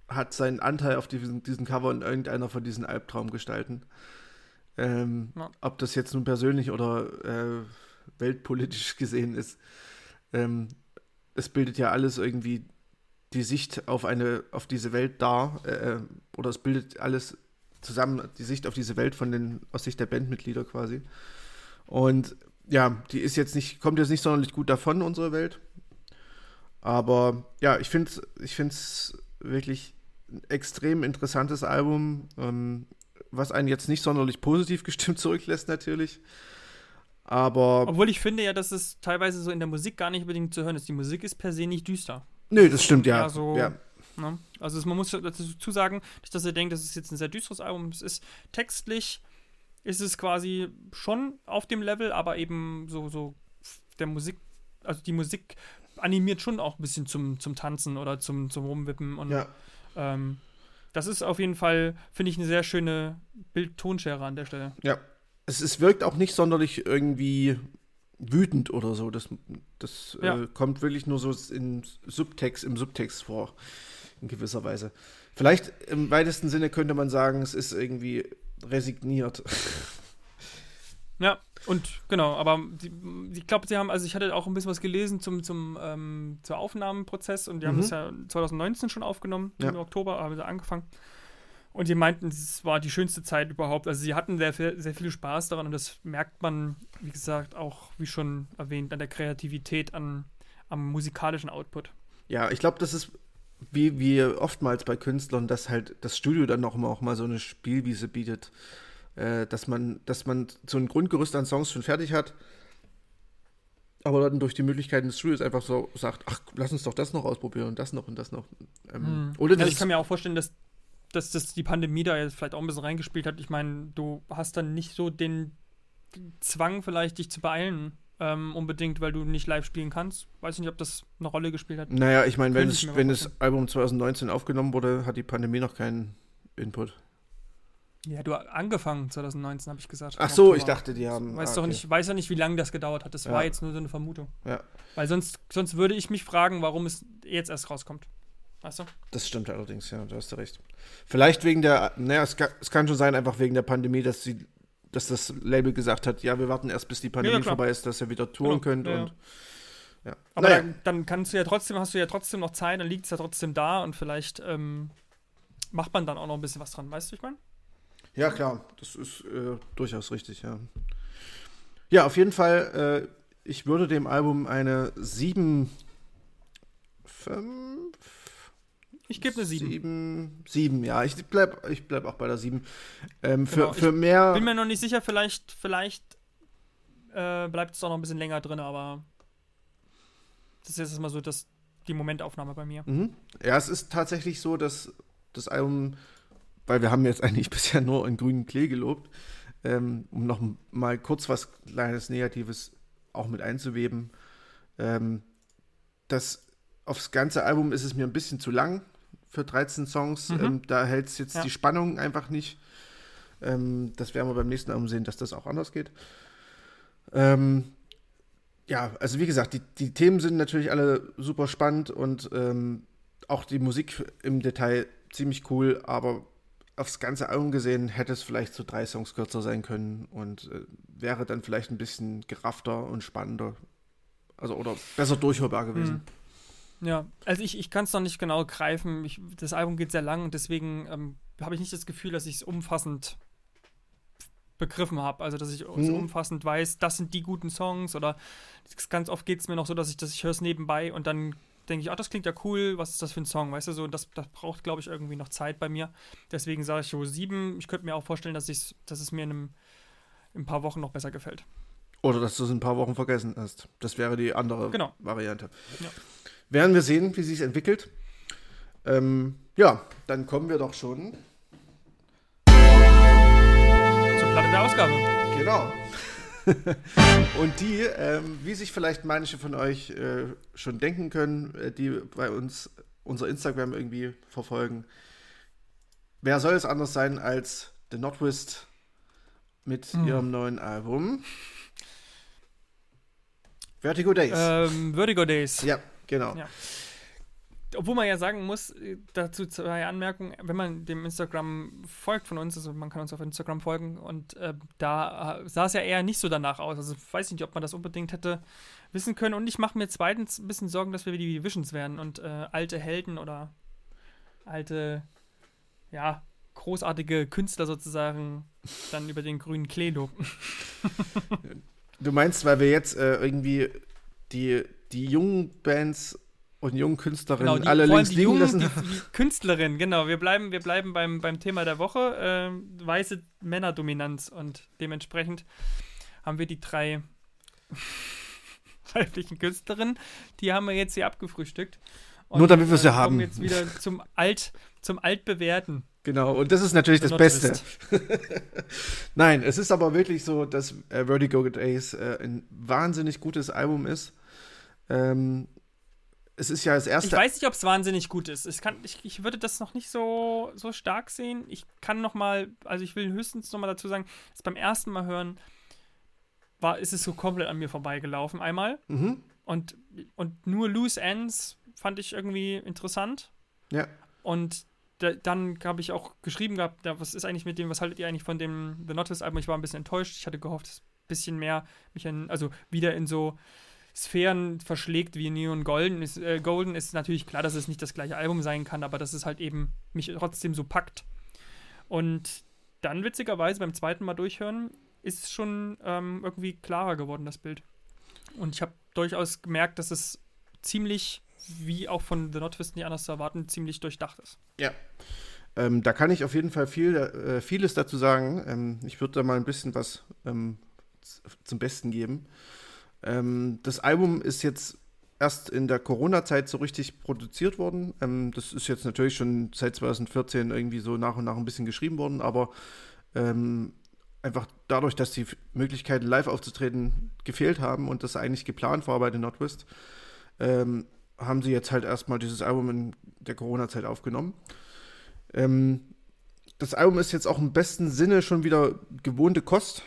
hat seinen Anteil auf diesen, diesen Cover in irgendeiner von diesen Albtraumgestalten. Ähm, ja. Ob das jetzt nun persönlich oder äh, weltpolitisch *laughs* gesehen ist. Ähm, es bildet ja alles irgendwie die Sicht auf eine, auf diese Welt dar, äh, oder es bildet alles zusammen die Sicht auf diese Welt von den, aus Sicht der Bandmitglieder quasi. Und ja, die ist jetzt nicht, kommt jetzt nicht sonderlich gut davon, unsere Welt. Aber ja, ich finde es ich find's wirklich ein extrem interessantes Album, ähm, was einen jetzt nicht sonderlich positiv gestimmt *laughs* zurücklässt, natürlich. Aber. Obwohl ich finde ja, dass es teilweise so in der Musik gar nicht unbedingt zu hören ist. Die Musik ist per se nicht düster. Nö, das stimmt, ja. So, ja. Ne? Also man muss dazu sagen, nicht, dass ihr denkt, das ist jetzt ein sehr düsteres Album. Es ist textlich, ist es quasi schon auf dem Level, aber eben so, so der Musik, also die Musik animiert schon auch ein bisschen zum, zum Tanzen oder zum, zum Rumwippen. Und ja. ähm, das ist auf jeden Fall, finde ich, eine sehr schöne Bild-Tonschere an der Stelle. Ja. Es, es wirkt auch nicht sonderlich irgendwie wütend oder so. Das, das ja. äh, kommt wirklich nur so in Subtext, im Subtext vor, in gewisser Weise. Vielleicht im weitesten Sinne könnte man sagen, es ist irgendwie resigniert. Ja, und genau, aber die, ich glaube, sie haben, also ich hatte auch ein bisschen was gelesen zum, zum ähm, zur Aufnahmeprozess und die mhm. haben das ja 2019 schon aufgenommen, ja. im Oktober haben sie angefangen. Und die meinten, es war die schönste Zeit überhaupt. Also sie hatten sehr, sehr viel Spaß daran und das merkt man, wie gesagt, auch, wie schon erwähnt, an der Kreativität, an, am musikalischen Output. Ja, ich glaube, das ist wie, wie oftmals bei Künstlern, dass halt das Studio dann noch mal, auch mal so eine Spielwiese bietet. Äh, dass, man, dass man so ein Grundgerüst an Songs schon fertig hat, aber dann durch die Möglichkeiten des Studios einfach so sagt, ach, lass uns doch das noch ausprobieren und das noch und das noch. Ähm, hm. Oder also ich kann mir auch vorstellen, dass dass das die Pandemie da jetzt vielleicht auch ein bisschen reingespielt hat. Ich meine, du hast dann nicht so den Zwang, vielleicht dich zu beeilen, ähm, unbedingt, weil du nicht live spielen kannst. Weiß ich nicht, ob das eine Rolle gespielt hat. Naja, ich meine, wenn, es, wenn das Album 2019 aufgenommen wurde, hat die Pandemie noch keinen Input. Ja, du angefangen 2019, habe ich gesagt. Ach so, ich dachte, die haben. Weiß ah, doch okay. nicht, weiß ja nicht, wie lange das gedauert hat. Das ja. war jetzt nur so eine Vermutung. Ja. Weil sonst, sonst würde ich mich fragen, warum es jetzt erst rauskommt. Weißt du? Das stimmt allerdings, ja, da hast du recht. Vielleicht wegen der, naja, es kann, es kann schon sein, einfach wegen der Pandemie, dass sie, dass das Label gesagt hat, ja, wir warten erst, bis die Pandemie ja, vorbei ist, dass ihr wieder touren genau. könnt. Ja, und Ja. Aber naja. dann, dann, kannst du ja trotzdem, hast du ja trotzdem noch Zeit, dann liegt es ja trotzdem da und vielleicht ähm, macht man dann auch noch ein bisschen was dran, weißt du, ich meine? Ja, klar, das ist äh, durchaus richtig, ja. Ja, auf jeden Fall, äh, ich würde dem Album eine 7. 5. Ich gebe eine 7. 7, 7, ja, ich bleib, ich bleib auch bei der 7. Ähm, genau, für, für mehr. Bin mir noch nicht sicher, vielleicht, vielleicht äh, bleibt es auch noch ein bisschen länger drin, aber das ist jetzt mal so das, die Momentaufnahme bei mir. Mhm. Ja, es ist tatsächlich so, dass das Album, weil wir haben jetzt eigentlich *laughs* bisher nur in grünen Klee gelobt, ähm, um noch mal kurz was kleines Negatives auch mit einzuweben. Ähm, das aufs ganze Album ist es mir ein bisschen zu lang für 13 Songs. Mhm. Ähm, da hält es jetzt ja. die Spannung einfach nicht. Ähm, das werden wir beim nächsten Album sehen, dass das auch anders geht. Ähm, ja, also wie gesagt, die, die Themen sind natürlich alle super spannend und ähm, auch die Musik im Detail ziemlich cool, aber aufs ganze Album gesehen hätte es vielleicht so drei Songs kürzer sein können und äh, wäre dann vielleicht ein bisschen geraffter und spannender. Also oder besser durchhörbar gewesen. Hm. Ja, also ich, ich kann es noch nicht genau greifen. Ich, das Album geht sehr lang und deswegen ähm, habe ich nicht das Gefühl, dass ich es umfassend begriffen habe. Also, dass ich mhm. so umfassend weiß, das sind die guten Songs oder ganz oft geht es mir noch so, dass ich, dass ich höre es nebenbei und dann denke ich, ach, das klingt ja cool, was ist das für ein Song, weißt du, so, das, das braucht, glaube ich, irgendwie noch Zeit bei mir. Deswegen sage ich so sieben. Ich könnte mir auch vorstellen, dass, dass es mir in, einem, in ein paar Wochen noch besser gefällt. Oder dass du es in ein paar Wochen vergessen hast. Das wäre die andere genau. Variante. Ja. Werden wir sehen, wie sich entwickelt. Ähm, ja, dann kommen wir doch schon zur Platte der Ausgabe. Genau. *laughs* Und die, ähm, wie sich vielleicht manche von euch äh, schon denken können, äh, die bei uns unser Instagram irgendwie verfolgen, wer soll es anders sein als The Notwist mit hm. ihrem neuen Album? Vertigo Days. Ähm, Vertigo Days. Ja, Genau. Ja. Obwohl man ja sagen muss, äh, dazu zwei Anmerkungen, wenn man dem Instagram folgt von uns, also man kann uns auf Instagram folgen und äh, da äh, sah es ja eher nicht so danach aus. Also ich weiß nicht, ob man das unbedingt hätte wissen können. Und ich mache mir zweitens ein bisschen Sorgen, dass wir wie die Visions werden und äh, alte Helden oder alte, ja, großartige Künstler sozusagen dann über den grünen Klee loben. *laughs* du meinst, weil wir jetzt äh, irgendwie die die jungen Bands und jungen Künstlerinnen genau, die, alle links liegen jungen, lassen. Die, die *laughs* Künstlerin, genau. Wir bleiben, wir bleiben beim, beim Thema der Woche. Äh, weiße Männerdominanz und dementsprechend haben wir die drei *laughs* weiblichen Künstlerinnen. Die haben wir jetzt hier abgefrühstückt. Und, Nur damit wir sie äh, haben. jetzt wieder *laughs* zum Alt, zum Altbewerten. Genau, und das ist natürlich das Beste. Nein, es ist aber wirklich so, dass äh, Vertigo Days äh, ein wahnsinnig gutes Album ist. Ähm, es ist ja das erste. Ich weiß nicht, ob es wahnsinnig gut ist. Ich, kann, ich, ich würde das noch nicht so, so stark sehen. Ich kann noch mal, also ich will höchstens noch mal dazu sagen, dass beim ersten Mal hören war, ist es so komplett an mir vorbeigelaufen einmal. Mhm. Und, und nur Loose Ends fand ich irgendwie interessant. Ja. Und da, dann habe ich auch geschrieben gehabt, ja, was ist eigentlich mit dem, was haltet ihr eigentlich von dem The Notice Album? Ich war ein bisschen enttäuscht. Ich hatte gehofft, dass ein bisschen mehr mich an, also wieder in so Sphären verschlägt wie Neon Golden ist, äh, Golden ist natürlich klar, dass es nicht das gleiche Album sein kann, aber dass es halt eben mich trotzdem so packt. Und dann witzigerweise beim zweiten Mal durchhören ist es schon ähm, irgendwie klarer geworden, das Bild. Und ich habe durchaus gemerkt, dass es ziemlich, wie auch von The Notwist nicht anders zu erwarten, ziemlich durchdacht ist. Ja. Ähm, da kann ich auf jeden Fall viel, äh, vieles dazu sagen. Ähm, ich würde da mal ein bisschen was ähm, zum Besten geben. Ähm, das Album ist jetzt erst in der Corona-Zeit so richtig produziert worden. Ähm, das ist jetzt natürlich schon seit 2014 irgendwie so nach und nach ein bisschen geschrieben worden, aber ähm, einfach dadurch, dass die Möglichkeiten live aufzutreten gefehlt haben und das eigentlich geplant war bei The Nordwest, ähm, haben sie jetzt halt erstmal dieses Album in der Corona-Zeit aufgenommen. Ähm, das Album ist jetzt auch im besten Sinne schon wieder gewohnte Kost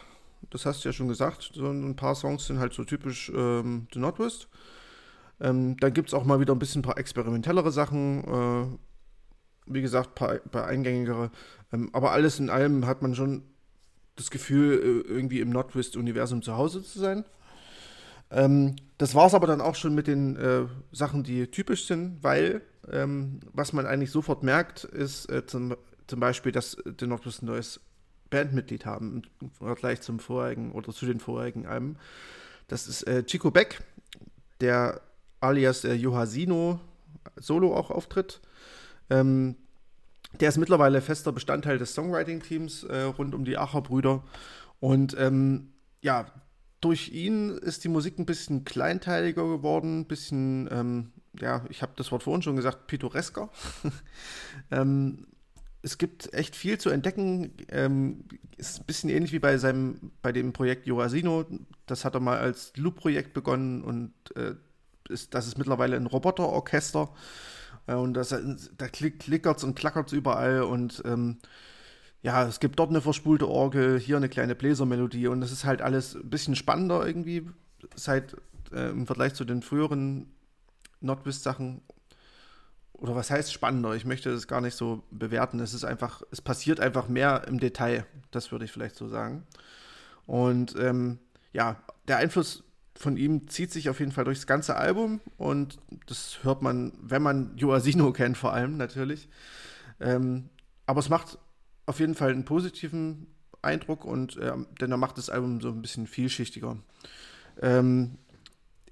das hast du ja schon gesagt. So ein paar Songs sind halt so typisch ähm, The Nordwest. Ähm, dann gibt es auch mal wieder ein bisschen ein paar experimentellere Sachen. Äh, wie gesagt, paar, paar eingängigere. Ähm, aber alles in allem hat man schon das Gefühl, äh, irgendwie im Nordwest-Universum zu Hause zu sein. Ähm, das war es aber dann auch schon mit den äh, Sachen, die typisch sind, weil ähm, was man eigentlich sofort merkt, ist äh, zum, zum Beispiel, dass die Noctis ein neues Bandmitglied haben im Vergleich zum vorherigen oder zu den vorherigen Alben. Das ist äh, Chico Beck, der alias äh, Johasino solo auch auftritt. Ähm, der ist mittlerweile fester Bestandteil des Songwriting-Teams äh, rund um die Acher-Brüder. Und ähm, ja, durch ihn ist die Musik ein bisschen kleinteiliger geworden, ein bisschen, ähm, ja, ich habe das Wort vorhin schon gesagt, pittoresker. *laughs* ähm, es gibt echt viel zu entdecken. Ähm, ist ein bisschen ähnlich wie bei seinem, bei dem Projekt Joasino. Das hat er mal als Loop-Projekt begonnen und äh, ist, das ist mittlerweile ein Roboterorchester. Äh, und das, da klickert es und klackert es überall und ähm, ja, es gibt dort eine verspulte Orgel, hier eine kleine Bläsermelodie und das ist halt alles ein bisschen spannender irgendwie seit äh, im Vergleich zu den früheren Nordwest-Sachen. Oder was heißt spannender? Ich möchte das gar nicht so bewerten. Es ist einfach, es passiert einfach mehr im Detail. Das würde ich vielleicht so sagen. Und ähm, ja, der Einfluss von ihm zieht sich auf jeden Fall durchs ganze Album und das hört man, wenn man Joasino kennt, vor allem natürlich. Ähm, aber es macht auf jeden Fall einen positiven Eindruck und äh, denn er macht das Album so ein bisschen vielschichtiger. Ähm,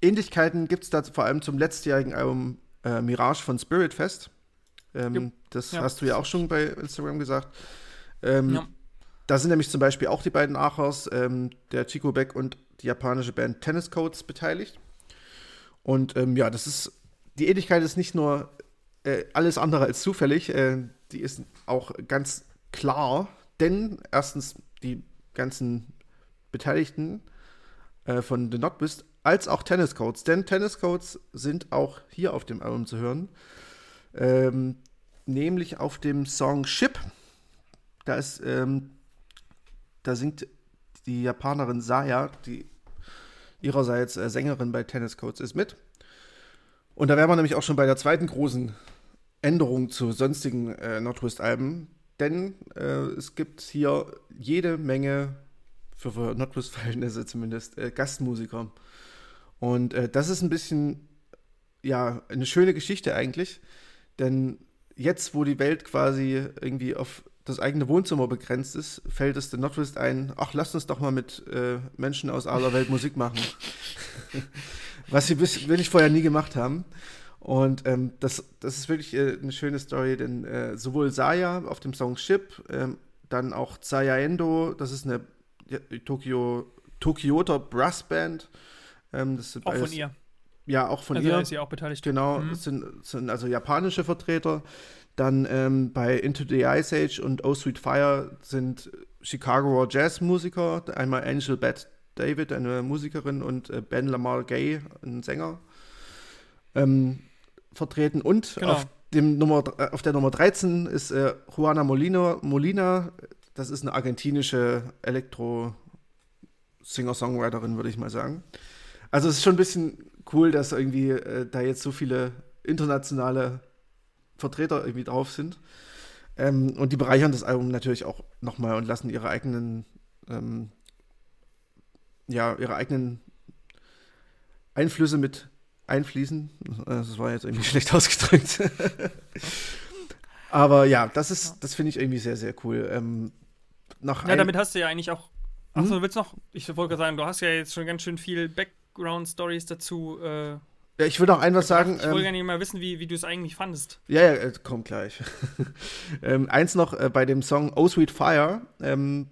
Ähnlichkeiten gibt es da vor allem zum letztjährigen Album äh, Mirage von Spirit Fest. Ähm, das ja. hast du ja auch schon bei Instagram gesagt. Ähm, ja. Da sind nämlich zum Beispiel auch die beiden Achers, ähm, der Chico Beck und die japanische Band Tennis Codes beteiligt. Und ähm, ja, das ist, die Ähnlichkeit ist nicht nur äh, alles andere als zufällig, äh, die ist auch ganz klar, denn erstens die ganzen Beteiligten äh, von The Notbist als auch Tennis Codes, denn Tennis Codes sind auch hier auf dem Album zu hören, ähm, nämlich auf dem Song Ship. Da ist, ähm, da singt die Japanerin Saya, die ihrerseits äh, Sängerin bei Tennis Codes ist, mit. Und da wären wir nämlich auch schon bei der zweiten großen Änderung zu sonstigen äh, Nordwest-Alben, denn äh, es gibt hier jede Menge, für, Nordwest-Verhältnisse zumindest, äh, Gastmusiker. Und äh, das ist ein bisschen, ja, eine schöne Geschichte eigentlich, denn jetzt, wo die Welt quasi irgendwie auf das eigene Wohnzimmer begrenzt ist, fällt es den Nordwest ein, ach, lasst uns doch mal mit äh, Menschen aus aller Welt *laughs* Musik machen. *laughs* Was sie bis, wirklich vorher nie gemacht haben. Und ähm, das, das ist wirklich äh, eine schöne Story, denn äh, sowohl Saya auf dem Song Ship, ähm, dann auch Saya Endo, das ist eine ja, Tokio, Tokioter Brassband. Ähm, das sind auch beides, von ihr. Ja, auch von also ihr. ist sie auch beteiligt. Genau, mhm. sind, sind also japanische Vertreter. Dann ähm, bei Into the Ice Age und Oh Sweet Fire sind Chicago Jazz-Musiker. Einmal Angel Beth David, eine Musikerin, und äh, Ben Lamar Gay, ein Sänger. Ähm, vertreten. Und genau. auf, dem Nummer, äh, auf der Nummer 13 ist äh, Juana Molina, Molina. Das ist eine argentinische Elektro-Singer-Songwriterin, würde ich mal sagen. Also es ist schon ein bisschen cool, dass irgendwie äh, da jetzt so viele internationale Vertreter irgendwie drauf sind. Ähm, und die bereichern das Album natürlich auch nochmal und lassen ihre eigenen, ähm, ja, ihre eigenen Einflüsse mit einfließen. Das war jetzt irgendwie *laughs* schlecht ausgedrückt. *laughs* Aber ja, das ist, das finde ich irgendwie sehr, sehr cool. Ähm, noch ja, damit hast du ja eigentlich auch. Achso, hm? du willst noch, ich wollte gerade sagen, du hast ja jetzt schon ganz schön viel Background-Stories dazu. Äh, ja, ich würde noch ein was sagen. Ich wollte ähm, gerne mal wissen, wie, wie du es eigentlich fandest. Ja, ja, äh, kommt gleich. *laughs* ähm, eins noch äh, bei dem Song Oh Sweet Fire ähm,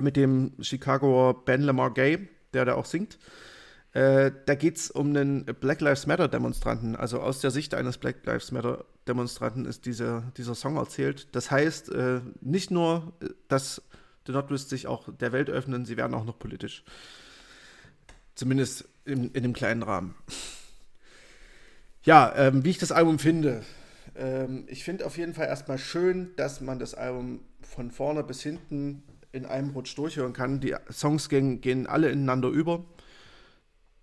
mit dem Chicagoer Ben Lamar Gay, der da auch singt. Äh, da geht es um einen Black Lives Matter Demonstranten. Also aus der Sicht eines Black Lives Matter Demonstranten ist dieser, dieser Song erzählt. Das heißt, äh, nicht nur, äh, dass The Nordwest sich auch der Welt öffnen, sie werden auch noch politisch. Zumindest in, in dem kleinen Rahmen. Ja, ähm, wie ich das Album finde. Ähm, ich finde auf jeden Fall erstmal schön, dass man das Album von vorne bis hinten in einem Rutsch durchhören kann. Die Songs gehen, gehen alle ineinander über.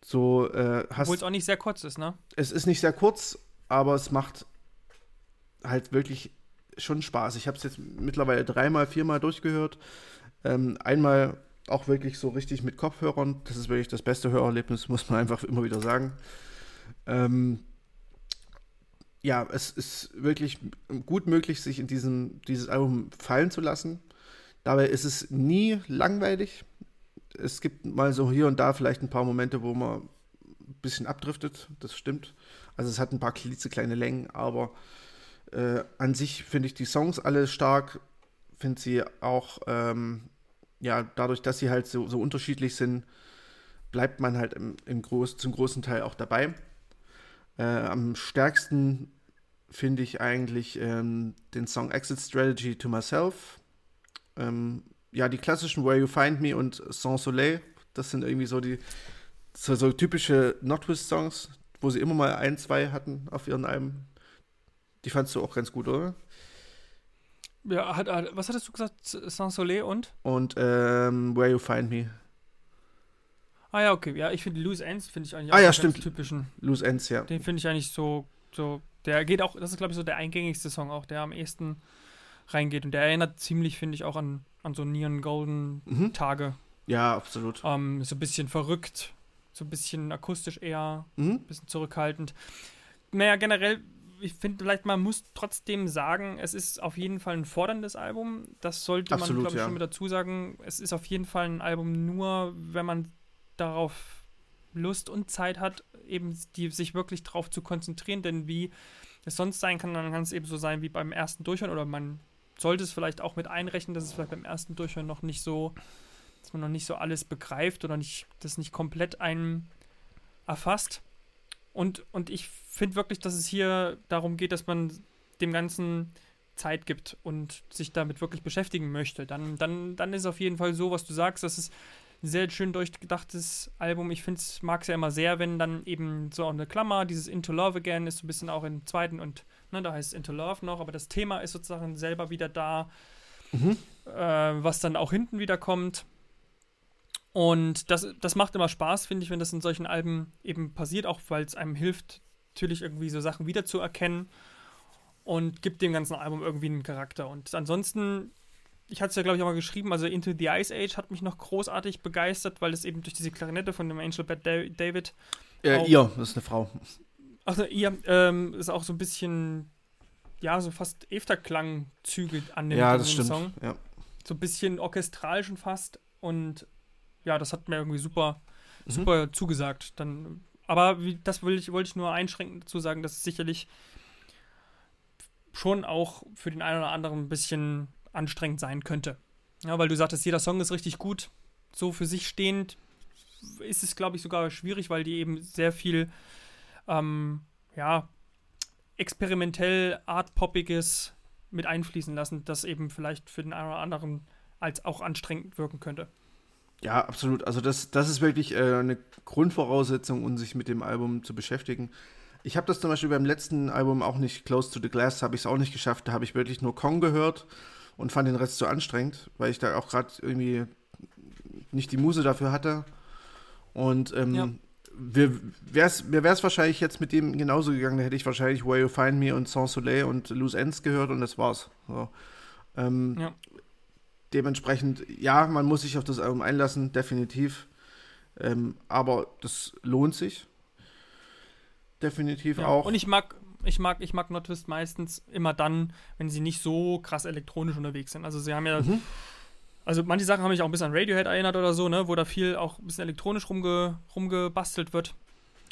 So, äh, Obwohl es auch nicht sehr kurz ist, ne? Es ist nicht sehr kurz, aber es macht halt wirklich schon Spaß. Ich habe es jetzt mittlerweile dreimal, viermal durchgehört. Ähm, einmal auch wirklich so richtig mit Kopfhörern. Das ist wirklich das beste Hörerlebnis, muss man einfach immer wieder sagen. Ähm, ja, es ist wirklich gut möglich, sich in diesem, dieses Album fallen zu lassen. Dabei ist es nie langweilig. Es gibt mal so hier und da vielleicht ein paar Momente, wo man ein bisschen abdriftet, das stimmt. Also es hat ein paar klitzekleine Längen, aber äh, an sich finde ich die Songs alle stark. Finde sie auch, ähm, ja, dadurch, dass sie halt so, so unterschiedlich sind, bleibt man halt im, im Groß, zum großen Teil auch dabei. Äh, am stärksten finde ich eigentlich ähm, den Song Exit Strategy to Myself. Ähm, ja, die klassischen Where You Find Me und Sans Soleil, das sind irgendwie so die so, so typische Notwist-Songs, wo sie immer mal ein, zwei hatten auf ihren Alben. Die fandst du auch ganz gut, oder? Ja, hat, was hattest du gesagt? Sans Soleil und? Und ähm, Where You Find Me. Ah ja, okay. Ja, ich finde Loose Ends finde ich eigentlich ah, auch ja, stimmt. typischen. Loose Ends, ja. Den finde ich eigentlich so, so. Der geht auch, das ist glaube ich so der eingängigste Song auch, der am ehesten reingeht. Und der erinnert ziemlich, finde ich, auch an, an so Neon Golden mhm. Tage. Ja, absolut. Ähm, so ein bisschen verrückt, so ein bisschen akustisch eher, mhm. ein bisschen zurückhaltend. Naja, generell, ich finde vielleicht, man muss trotzdem sagen, es ist auf jeden Fall ein forderndes Album. Das sollte absolut, man, glaube ich, ja. schon mit dazu sagen. Es ist auf jeden Fall ein Album nur, wenn man darauf Lust und Zeit hat, eben die, sich wirklich darauf zu konzentrieren, denn wie es sonst sein kann, dann kann es eben so sein wie beim ersten Durchhören oder man sollte es vielleicht auch mit einrechnen, dass es vielleicht beim ersten Durchhören noch nicht so, dass man noch nicht so alles begreift oder nicht, das nicht komplett einen erfasst. Und, und ich finde wirklich, dass es hier darum geht, dass man dem Ganzen Zeit gibt und sich damit wirklich beschäftigen möchte. Dann, dann, dann ist auf jeden Fall so, was du sagst, dass es sehr schön durchgedachtes Album. Ich finde es, mag es ja immer sehr, wenn dann eben so eine Klammer, dieses Into Love Again ist so ein bisschen auch im zweiten und ne, da heißt es Into Love noch, aber das Thema ist sozusagen selber wieder da, mhm. äh, was dann auch hinten wieder kommt. Und das, das macht immer Spaß, finde ich, wenn das in solchen Alben eben passiert, auch weil es einem hilft, natürlich irgendwie so Sachen wiederzuerkennen und gibt dem ganzen Album irgendwie einen Charakter. Und ansonsten ich hatte es ja, glaube ich, auch mal geschrieben, also Into the Ice Age hat mich noch großartig begeistert, weil es eben durch diese Klarinette von dem Angel Bad David. Äh, ihr, das ist eine Frau. Also ihr ähm, ist auch so ein bisschen, ja, so fast Efterklangzüge an dem, ja, das stimmt. Song. Ja. So ein bisschen orchestral schon fast. Und ja, das hat mir irgendwie super, mhm. super zugesagt. Dann, aber wie, das will ich, wollte ich nur einschränkend dazu sagen, dass es sicherlich schon auch für den einen oder anderen ein bisschen anstrengend sein könnte. Ja, weil du sagtest, jeder Song ist richtig gut. So für sich stehend ist es, glaube ich, sogar schwierig, weil die eben sehr viel, ähm, ja, experimentell Art-Poppiges mit einfließen lassen, das eben vielleicht für den einen oder anderen als auch anstrengend wirken könnte. Ja, absolut. Also das, das ist wirklich äh, eine Grundvoraussetzung, um sich mit dem Album zu beschäftigen. Ich habe das zum Beispiel beim letzten Album auch nicht, Close to the Glass, habe ich es auch nicht geschafft. Da habe ich wirklich nur Kong gehört und fand den Rest zu anstrengend, weil ich da auch gerade irgendwie nicht die Muse dafür hatte. Und ähm, ja. wir, wär's, mir wäre es wahrscheinlich jetzt mit dem genauso gegangen, da hätte ich wahrscheinlich Where You Find Me und Sans Soleil und Loose Ends gehört und das war's. So. Ähm, ja. Dementsprechend, ja, man muss sich auf das Album einlassen, definitiv. Ähm, aber das lohnt sich. Definitiv ja. auch. Und ich mag, ich mag, ich mag Notwist meistens immer dann, wenn sie nicht so krass elektronisch unterwegs sind. Also sie haben ja, mhm. also manche Sachen haben mich auch ein bisschen an Radiohead erinnert oder so, ne, wo da viel auch ein bisschen elektronisch rumge, rumgebastelt wird.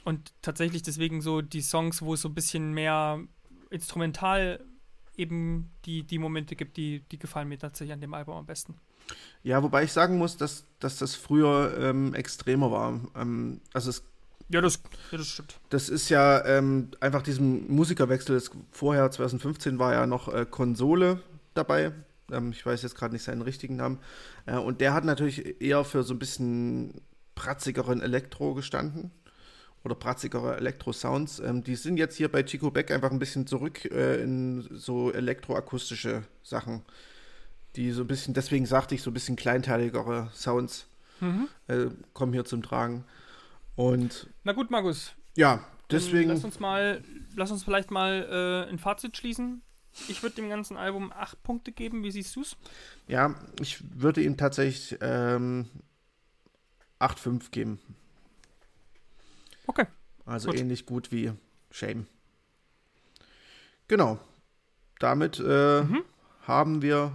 Und tatsächlich deswegen so die Songs, wo es so ein bisschen mehr instrumental eben die, die Momente gibt, die, die gefallen mir tatsächlich an dem Album am besten. Ja, wobei ich sagen muss, dass, dass das früher ähm, extremer war. Ähm, also es ja, das, ja, das stimmt. Das ist ja ähm, einfach diesem Musikerwechsel. Das vorher, 2015, war ja noch äh, Konsole dabei. Ähm, ich weiß jetzt gerade nicht seinen richtigen Namen. Äh, und der hat natürlich eher für so ein bisschen pratzigeren Elektro gestanden. Oder pratzigere Elektro-Sounds. Ähm, die sind jetzt hier bei Chico Beck einfach ein bisschen zurück äh, in so elektroakustische Sachen. Die so ein bisschen, deswegen sagte ich, so ein bisschen kleinteiligere Sounds mhm. Äh, kommen hier zum Tragen. Und Na gut, Markus. Ja, deswegen. Lass uns mal, lass uns vielleicht mal äh, ein Fazit schließen. Ich würde dem ganzen Album acht Punkte geben. Wie siehst du es? Ja, ich würde ihm tatsächlich ähm, 8,5 geben. Okay. Also gut. ähnlich gut wie Shame. Genau. Damit äh, mhm. haben wir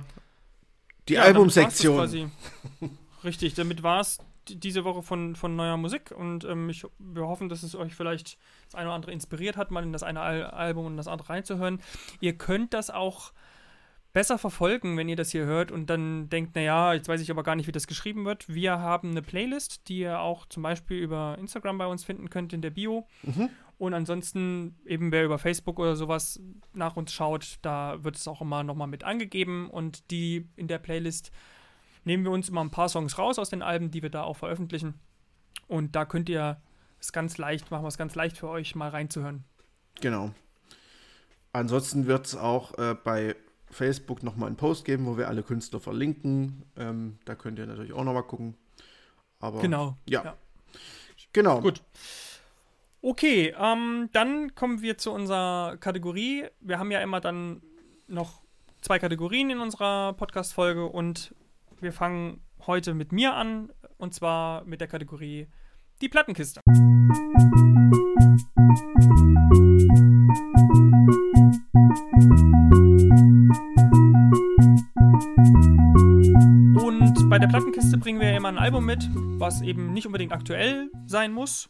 die ja, Albumsektion. Richtig, damit war es diese Woche von, von neuer Musik und ähm, ich, wir hoffen, dass es euch vielleicht das eine oder andere inspiriert hat, mal in das eine Al Album und das andere reinzuhören. Ihr könnt das auch besser verfolgen, wenn ihr das hier hört und dann denkt, naja, jetzt weiß ich aber gar nicht, wie das geschrieben wird. Wir haben eine Playlist, die ihr auch zum Beispiel über Instagram bei uns finden könnt in der Bio. Mhm. Und ansonsten, eben wer über Facebook oder sowas nach uns schaut, da wird es auch immer nochmal mit angegeben und die in der Playlist nehmen wir uns immer ein paar Songs raus aus den Alben, die wir da auch veröffentlichen. Und da könnt ihr es ganz leicht, machen wir es ganz leicht für euch, mal reinzuhören. Genau. Ansonsten wird es auch äh, bei Facebook nochmal einen Post geben, wo wir alle Künstler verlinken. Ähm, da könnt ihr natürlich auch nochmal gucken. Aber genau. Ja. ja. Genau. Gut. Okay, ähm, dann kommen wir zu unserer Kategorie. Wir haben ja immer dann noch zwei Kategorien in unserer Podcast-Folge und wir fangen heute mit mir an und zwar mit der Kategorie Die Plattenkiste. Und bei der Plattenkiste bringen wir immer ein Album mit, was eben nicht unbedingt aktuell sein muss.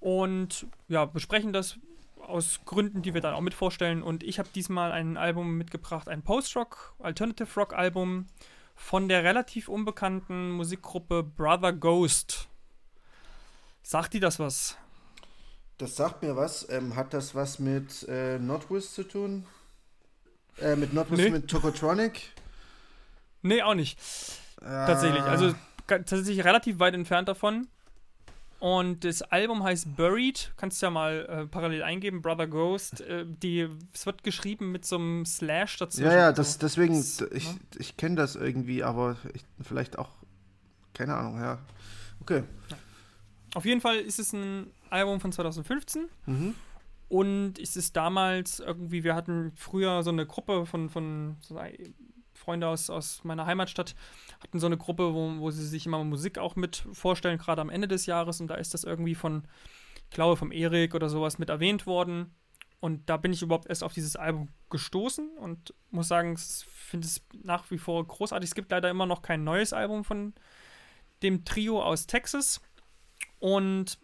Und ja, besprechen das aus Gründen, die wir dann auch mit vorstellen. Und ich habe diesmal ein Album mitgebracht, ein Post-Rock, Alternative Rock Album von der relativ unbekannten Musikgruppe Brother Ghost. Sagt die das was? Das sagt mir was. Ähm, hat das was mit äh, Notwiz zu tun? Äh, mit Notwiz nee. mit Tokotronic? Nee, auch nicht. Ah. Tatsächlich. Also tatsächlich relativ weit entfernt davon. Und das Album heißt Buried. Kannst du ja mal äh, parallel eingeben, Brother Ghost. Äh, die, es wird geschrieben mit so einem Slash dazu. Ja, ja, das, deswegen, ich, ne? ich kenne das irgendwie, aber ich, vielleicht auch, keine Ahnung, ja. Okay. Auf jeden Fall ist es ein Album von 2015. Mhm. Und es ist damals irgendwie, wir hatten früher so eine Gruppe von, von so Freunde aus, aus meiner Heimatstadt, hatten so eine Gruppe, wo, wo sie sich immer Musik auch mit vorstellen, gerade am Ende des Jahres. Und da ist das irgendwie von, ich glaube, vom Erik oder sowas mit erwähnt worden. Und da bin ich überhaupt erst auf dieses Album gestoßen und muss sagen, ich finde es nach wie vor großartig. Es gibt leider immer noch kein neues Album von dem Trio aus Texas. Und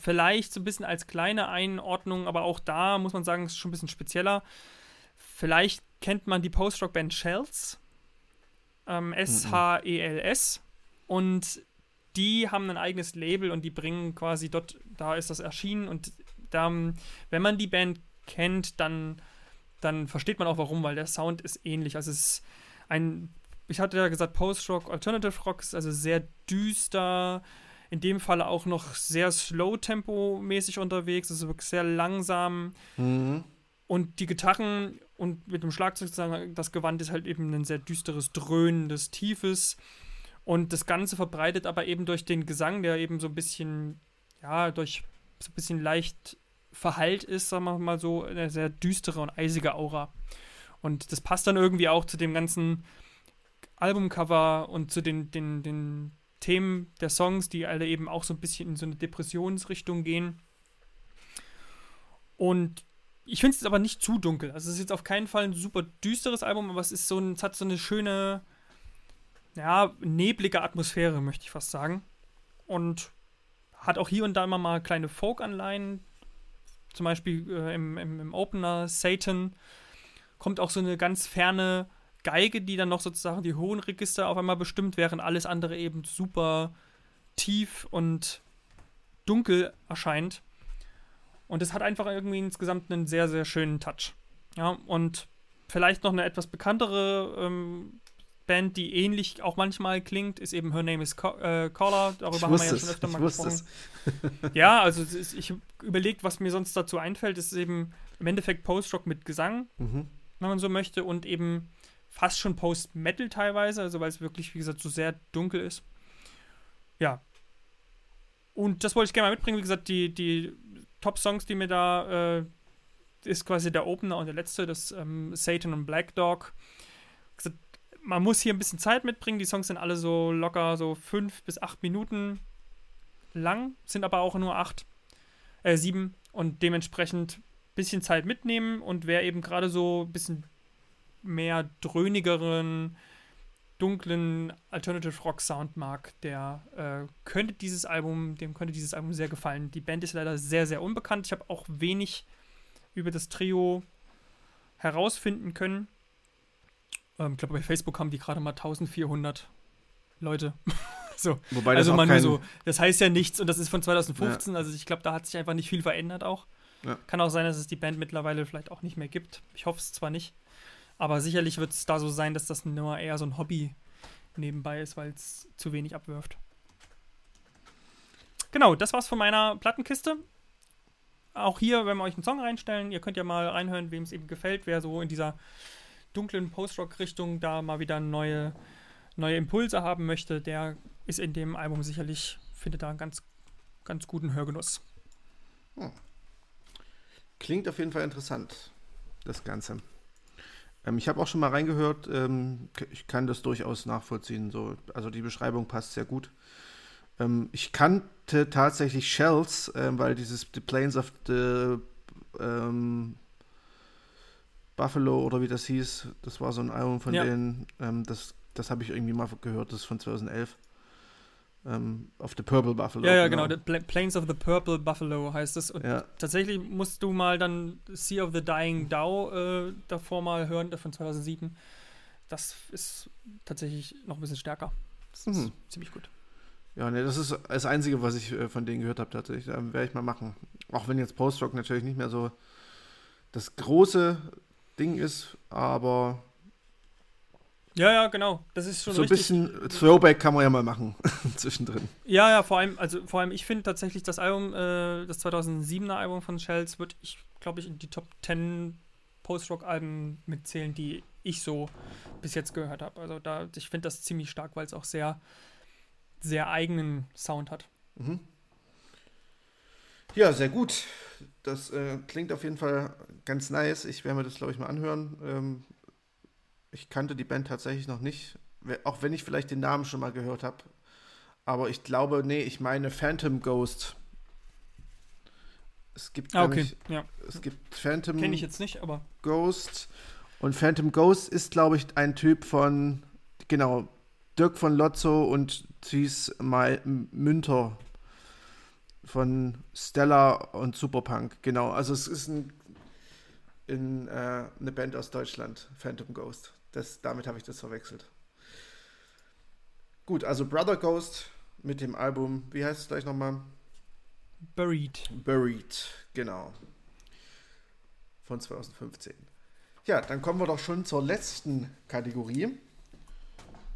vielleicht so ein bisschen als kleine Einordnung, aber auch da muss man sagen, ist schon ein bisschen spezieller. Vielleicht kennt man die Post-Rock-Band Shells ähm, S-H-E-L-S. Und die haben ein eigenes Label und die bringen quasi dort, da ist das erschienen und da, wenn man die Band kennt, dann, dann versteht man auch warum, weil der Sound ist ähnlich. Also es ist ein, ich hatte ja gesagt, Post-Rock, Alternative Rock ist also sehr düster, in dem Fall auch noch sehr slow-tempo-mäßig unterwegs, also wirklich sehr langsam. Mhm. Und die Gitarren und mit dem Schlagzeug sozusagen, das Gewand ist halt eben ein sehr düsteres, dröhnendes, tiefes. Und das Ganze verbreitet aber eben durch den Gesang, der eben so ein bisschen, ja, durch so ein bisschen leicht verhallt ist, sagen wir mal so, eine sehr düstere und eisige Aura. Und das passt dann irgendwie auch zu dem ganzen Albumcover und zu den, den, den Themen der Songs, die alle eben auch so ein bisschen in so eine Depressionsrichtung gehen. Und ich finde es aber nicht zu dunkel. Also es ist jetzt auf keinen Fall ein super düsteres Album, aber es ist so ein, es hat so eine schöne, ja, neblige Atmosphäre, möchte ich fast sagen. Und hat auch hier und da immer mal kleine Folk-Anleihen. Zum Beispiel äh, im, im, im, Opener Satan kommt auch so eine ganz ferne Geige, die dann noch sozusagen die hohen Register auf einmal bestimmt, während alles andere eben super tief und dunkel erscheint. Und es hat einfach irgendwie insgesamt einen sehr, sehr schönen Touch. Ja, und vielleicht noch eine etwas bekanntere ähm, Band, die ähnlich auch manchmal klingt, ist eben Her Name is Co äh, Caller. Darüber haben wir ja schon öfter mal gesprochen. ja, *laughs* also ist, ich überlegt, was mir sonst dazu einfällt, ist eben im Endeffekt Post-Rock mit Gesang, mhm. wenn man so möchte, und eben fast schon Post-Metal teilweise, also weil es wirklich, wie gesagt, so sehr dunkel ist. Ja. Und das wollte ich gerne mal mitbringen. Wie gesagt, die, die Top-Songs, die mir da äh, ist quasi der Opener und der letzte, das ähm, Satan und Black Dog. Man muss hier ein bisschen Zeit mitbringen. Die Songs sind alle so locker so fünf bis acht Minuten lang, sind aber auch nur acht, äh, sieben und dementsprechend ein bisschen Zeit mitnehmen und wer eben gerade so ein bisschen mehr dröhnigeren, dunklen Alternative Rock Sound mag, der äh, könnte dieses Album, dem könnte dieses Album sehr gefallen. Die Band ist leider sehr, sehr unbekannt. Ich habe auch wenig über das Trio herausfinden können. Ähm, ich glaube, bei Facebook haben die gerade mal 1400 Leute. *laughs* so. Wobei also man nur so, das heißt ja nichts und das ist von 2015, ja. also ich glaube, da hat sich einfach nicht viel verändert auch. Ja. Kann auch sein, dass es die Band mittlerweile vielleicht auch nicht mehr gibt. Ich hoffe es zwar nicht. Aber sicherlich wird es da so sein, dass das nur eher so ein Hobby nebenbei ist, weil es zu wenig abwirft. Genau, das war's von meiner Plattenkiste. Auch hier, wenn wir euch einen Song reinstellen, ihr könnt ja mal reinhören, wem es eben gefällt, wer so in dieser dunklen Post-Rock-Richtung da mal wieder neue, neue Impulse haben möchte, der ist in dem Album sicherlich, findet da einen ganz, ganz guten Hörgenuss. Hm. Klingt auf jeden Fall interessant, das Ganze. Ähm, ich habe auch schon mal reingehört, ähm, ich kann das durchaus nachvollziehen. So. Also die Beschreibung passt sehr gut. Ähm, ich kannte tatsächlich Shells, ähm, weil dieses The Plains of the ähm, Buffalo oder wie das hieß, das war so ein Album von ja. denen, das, das habe ich irgendwie mal gehört, das ist von 2011 ähm, of the Purple Buffalo. Ja, ja, genau. genau. The Plains of the Purple Buffalo heißt es. Und ja. tatsächlich musst du mal dann Sea of the Dying Dow äh, davor mal hören, von 2007. Das ist tatsächlich noch ein bisschen stärker. Das ist mhm. ziemlich gut. Ja, ne, das ist das Einzige, was ich äh, von denen gehört habe, tatsächlich. Ähm, Werde ich mal machen. Auch wenn jetzt Post-Rock natürlich nicht mehr so das große Ding ist, aber ja, ja, genau. Das ist schon so ein bisschen Throwback kann man ja mal machen *laughs* zwischendrin. Ja, ja, vor allem, also vor allem, ich finde tatsächlich das Album, äh, das 2007er Album von Shells, wird ich, glaube ich, in die Top 10 Post-Rock-Alben mitzählen, die ich so bis jetzt gehört habe. Also da, ich finde das ziemlich stark, weil es auch sehr, sehr eigenen Sound hat. Mhm. Ja, sehr gut. Das äh, klingt auf jeden Fall ganz nice. Ich werde mir das, glaube ich, mal anhören. Ähm, ich kannte die Band tatsächlich noch nicht, auch wenn ich vielleicht den Namen schon mal gehört habe. Aber ich glaube, nee, ich meine Phantom Ghost. Es gibt, ah, okay. Nicht, ja. es gibt Phantom Kenne ich jetzt nicht, aber Ghost. Und Phantom Ghost ist, glaube ich, ein Typ von, genau, Dirk von Lotzo und Thies Münter von Stella und Superpunk. Genau, also es ist ein, in, äh, eine Band aus Deutschland, Phantom Ghost. Das, damit habe ich das verwechselt. Gut, also Brother Ghost mit dem Album, wie heißt es gleich nochmal? Buried. Buried, genau. Von 2015. Ja, dann kommen wir doch schon zur letzten Kategorie.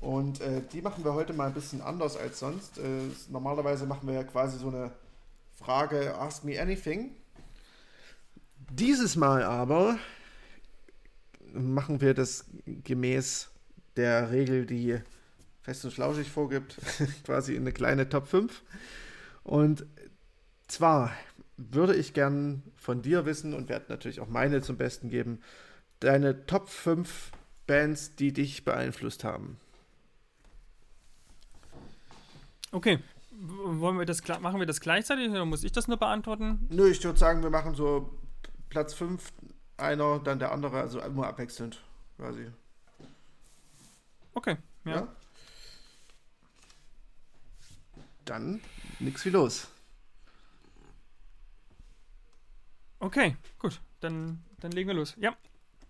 Und äh, die machen wir heute mal ein bisschen anders als sonst. Äh, normalerweise machen wir ja quasi so eine Frage Ask Me Anything. Dieses Mal aber machen wir das gemäß der Regel, die Fest und Schlauschig vorgibt, *laughs* quasi in eine kleine Top 5. Und zwar würde ich gern von dir wissen und werde natürlich auch meine zum Besten geben, deine Top 5 Bands, die dich beeinflusst haben. Okay. Wollen wir das machen wir das gleichzeitig oder muss ich das nur beantworten? Nö, ich würde sagen, wir machen so Platz 5, einer, dann der andere, also immer abwechselnd quasi. Okay, ja. ja? Dann nix wie los. Okay, gut. Dann, dann legen wir los. Ja.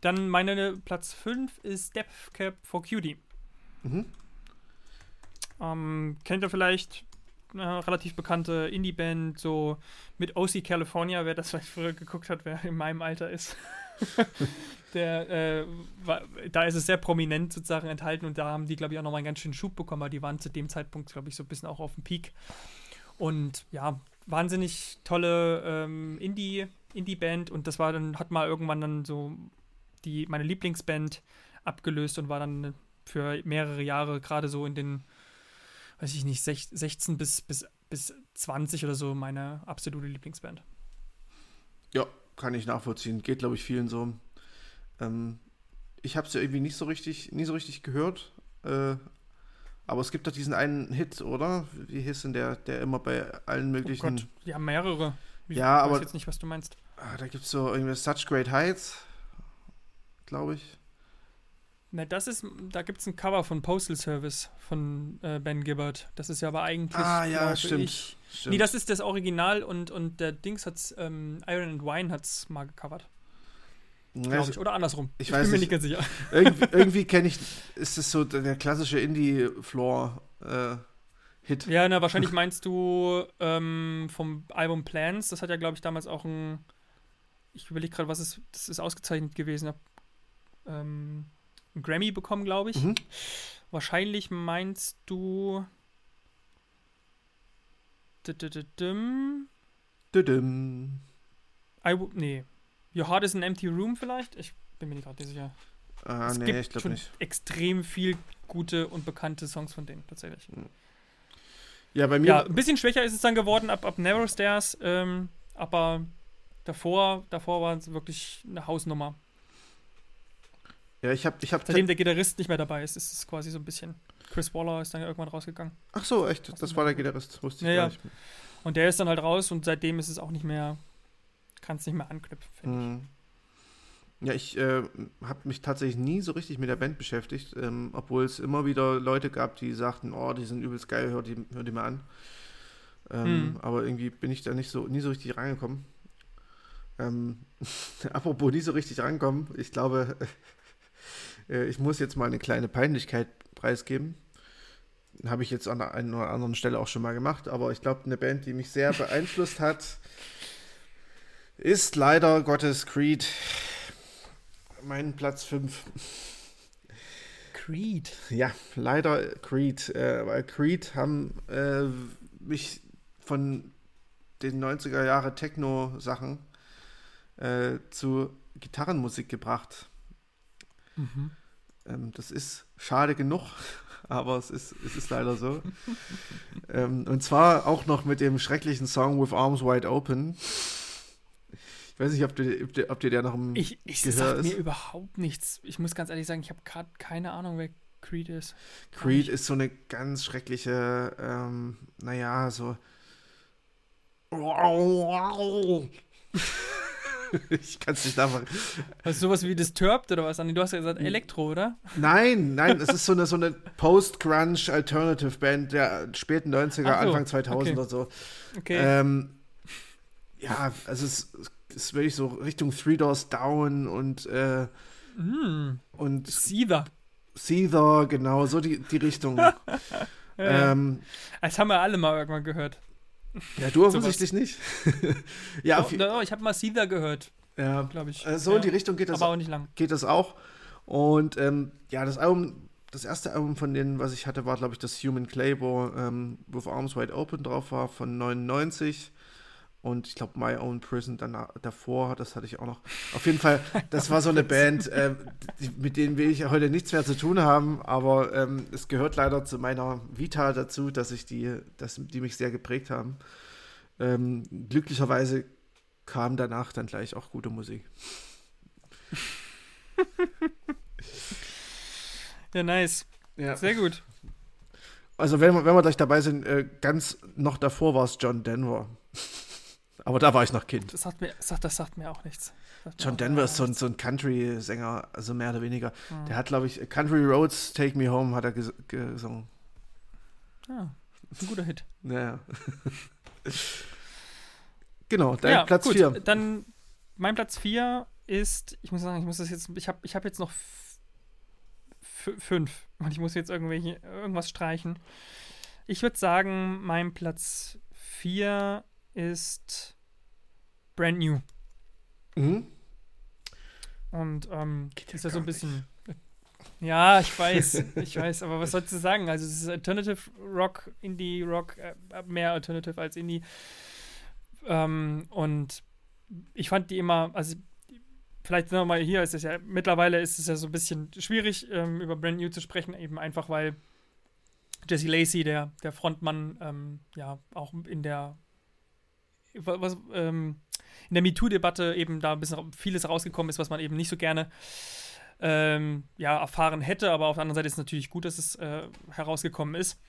Dann meine Platz 5 ist Depth Cap for Cutie. Mhm. Ähm, kennt ihr vielleicht eine relativ bekannte Indie-Band, so mit OC California, wer das vielleicht früher geguckt hat, wer in meinem Alter ist. *laughs* der, äh, war, da ist es sehr prominent sozusagen enthalten und da haben die, glaube ich, auch nochmal einen ganz schönen Schub bekommen, weil die waren zu dem Zeitpunkt, glaube ich, so ein bisschen auch auf dem Peak. Und ja, wahnsinnig tolle ähm, Indie, Indie-Band und das war dann, hat mal irgendwann dann so die, meine Lieblingsband abgelöst und war dann für mehrere Jahre gerade so in den, weiß ich nicht, 16 bis, bis, bis 20 oder so meine absolute Lieblingsband. Ja, kann ich nachvollziehen. Geht, glaube ich, vielen so. Ähm, ich habe es ja irgendwie nicht so richtig, nie so richtig gehört. Äh, aber es gibt doch diesen einen Hit, oder? Wie hieß denn der, der immer bei allen möglichen. Oh Gott, ja, mehrere. Ich ja, weiß aber. jetzt nicht, was du meinst. Ah, da gibt es so irgendwie Such Great Heights, glaube ich. Na, das ist, da gibt es ein Cover von Postal Service von äh, Ben Gibbard. Das ist ja aber eigentlich. Ah, ja, stimmt, ich, stimmt. Nee, das ist das Original und, und der Dings hat's, ähm, Iron and Wine hat's mal gecovert. Ja, ich. Oder andersrum. Ich, ich bin mir nicht ganz sicher. *laughs* Irgendwie, irgendwie kenne ich, ist das so der klassische Indie-Floor-Hit. Äh, ja, na, wahrscheinlich meinst du ähm, vom Album Plans. Das hat ja, glaube ich, damals auch ein. Ich überlege gerade, was ist. Das ist ausgezeichnet gewesen. Ähm, einen Grammy bekommen, glaube ich. Mhm. Wahrscheinlich meinst du. Düdüm. I nee. Your Heart is an Empty Room vielleicht? Ich bin mir nicht gerade sicher. Ah, es nee, gibt ich glaube nicht. Extrem viel gute und bekannte Songs von denen, tatsächlich. Hm. Ja, bei mir. Ja, ein bisschen schwächer ist es dann geworden ab, ab Narrow Stairs, ähm, aber davor, davor war es wirklich eine Hausnummer. Ja, ich habe. Ich hab Seitdem der Gitarrist nicht mehr dabei ist, ist es quasi so ein bisschen. Chris Waller ist dann irgendwann rausgegangen. Ach so, echt? Das war der Gitarrist, wusste ich ja, gar nicht. Und der ist dann halt raus und seitdem ist es auch nicht mehr kannst nicht mehr anknüpfen, finde ich. Ja, ich äh, habe mich tatsächlich nie so richtig mit der Band beschäftigt, ähm, obwohl es immer wieder Leute gab, die sagten, oh, die sind übelst geil, hör die, hör die mal an. Ähm, mhm. Aber irgendwie bin ich da nicht so, nie so richtig reingekommen. Ähm, *laughs* apropos nie so richtig rankommen, ich glaube, äh, ich muss jetzt mal eine kleine Peinlichkeit preisgeben. Habe ich jetzt an der einen oder anderen Stelle auch schon mal gemacht, aber ich glaube, eine Band, die mich sehr beeinflusst hat, ist leider Gottes Creed mein Platz 5. Creed? Ja, leider Creed. Äh, weil Creed haben äh, mich von den 90er Jahre Techno-Sachen äh, zu Gitarrenmusik gebracht. Mhm. Ähm, das ist schade genug, *laughs* aber es ist, es ist leider so. ähm, und zwar auch noch mit dem schrecklichen Song With Arms Wide Open weiß nicht, ob, du, ob, dir, ob dir der noch im Ich, ich Gehör sag ist. mir überhaupt nichts. Ich muss ganz ehrlich sagen, ich habe gerade keine Ahnung, wer Creed ist. Creed ist so eine ganz schreckliche, ähm, naja, so. *laughs* *laughs* ich kann es nicht nachmachen. Also sowas wie Disturbed oder was? Du hast ja gesagt Elektro, oder? Nein, nein, es ist so eine, so eine Post-Grunge-Alternative-Band der späten 90er, so, Anfang 2000 okay. oder so. Okay. Ähm, ja, also es, ist wirklich so Richtung Three Doors Down und äh, mm. und Seether. Seether, genau, so die, die Richtung. *laughs* ja, ähm, das haben wir alle mal irgendwann gehört. Ja, du *laughs* offensichtlich nicht. *laughs* ja, oh, no, ich habe mal Seether gehört. Ja, glaube ich. Äh, so ja. in die Richtung geht das Aber auch nicht lang. Geht das auch. Und ähm, ja, das Album, das erste Album von denen, was ich hatte, war, glaube ich, das Human Claymore, ähm, With Arms Wide Open drauf war, von 99. Und ich glaube, My Own Prison danach, davor, das hatte ich auch noch. Auf jeden Fall, das war so eine *laughs* Band, äh, die, mit denen will ich heute nichts mehr zu tun haben, aber ähm, es gehört leider zu meiner Vita dazu, dass ich die, dass die mich sehr geprägt haben. Ähm, glücklicherweise kam danach dann gleich auch gute Musik. *laughs* ja, nice. Ja. Sehr gut. Also, wenn, wenn wir gleich dabei sind, äh, ganz noch davor war es John Denver. Aber da war ich noch Kind. Das sagt mir, das sagt mir auch nichts. John Denver ist so ein, so ein Country-Sänger, also mehr oder weniger. Mhm. Der hat, glaube ich, Country Roads, Take Me Home hat er ges gesungen. Ja, ah, ein guter Hit. Ja. *laughs* genau, dein ja, Platz 4. Dann mein Platz 4 ist, ich muss sagen, ich muss das jetzt, ich habe ich hab jetzt noch fünf *laughs* und ich muss jetzt irgendwelche, irgendwas streichen. Ich würde sagen, mein Platz 4 ist Brand New. Mhm. Und ähm, Geht ist ja so ein bisschen. Nicht. *laughs* Ja, ich weiß, ich weiß, aber was sollst du sagen? Also es ist Alternative Rock, Indie Rock, äh, mehr Alternative als Indie. Ähm, und ich fand die immer, also vielleicht nochmal hier ist es ja, mittlerweile ist es ja so ein bisschen schwierig, ähm, über Brand New zu sprechen, eben einfach weil Jesse Lacey, der, der Frontmann, ähm, ja, auch in der was, ähm, in der MeToo-Debatte eben da ein bisschen vieles rausgekommen ist, was man eben nicht so gerne ähm, ja, erfahren hätte. Aber auf der anderen Seite ist es natürlich gut, dass es äh, herausgekommen ist.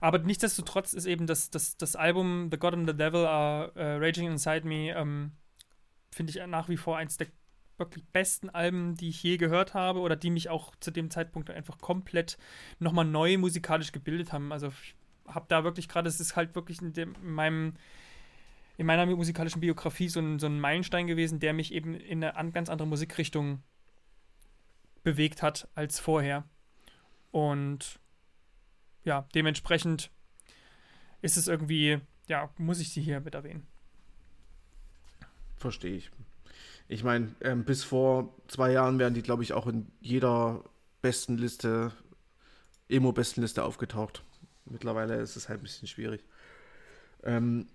Aber nichtsdestotrotz ist eben das, das, das Album The God and the Devil Are uh, Raging Inside Me, ähm, finde ich nach wie vor eins der wirklich besten Alben, die ich je gehört habe oder die mich auch zu dem Zeitpunkt einfach komplett nochmal neu musikalisch gebildet haben. Also ich habe da wirklich gerade, es ist halt wirklich in, dem, in, meinem in meiner musikalischen Biografie so ein, so ein Meilenstein gewesen, der mich eben in eine ganz andere Musikrichtung bewegt hat als vorher. Und ja, dementsprechend ist es irgendwie, ja, muss ich sie hier mit erwähnen. Verstehe ich. Ich meine, ähm, bis vor zwei Jahren wären die, glaube ich, auch in jeder besten Liste, Emo-Bestenliste aufgetaucht. Mittlerweile ist es halt ein bisschen schwierig. Ähm,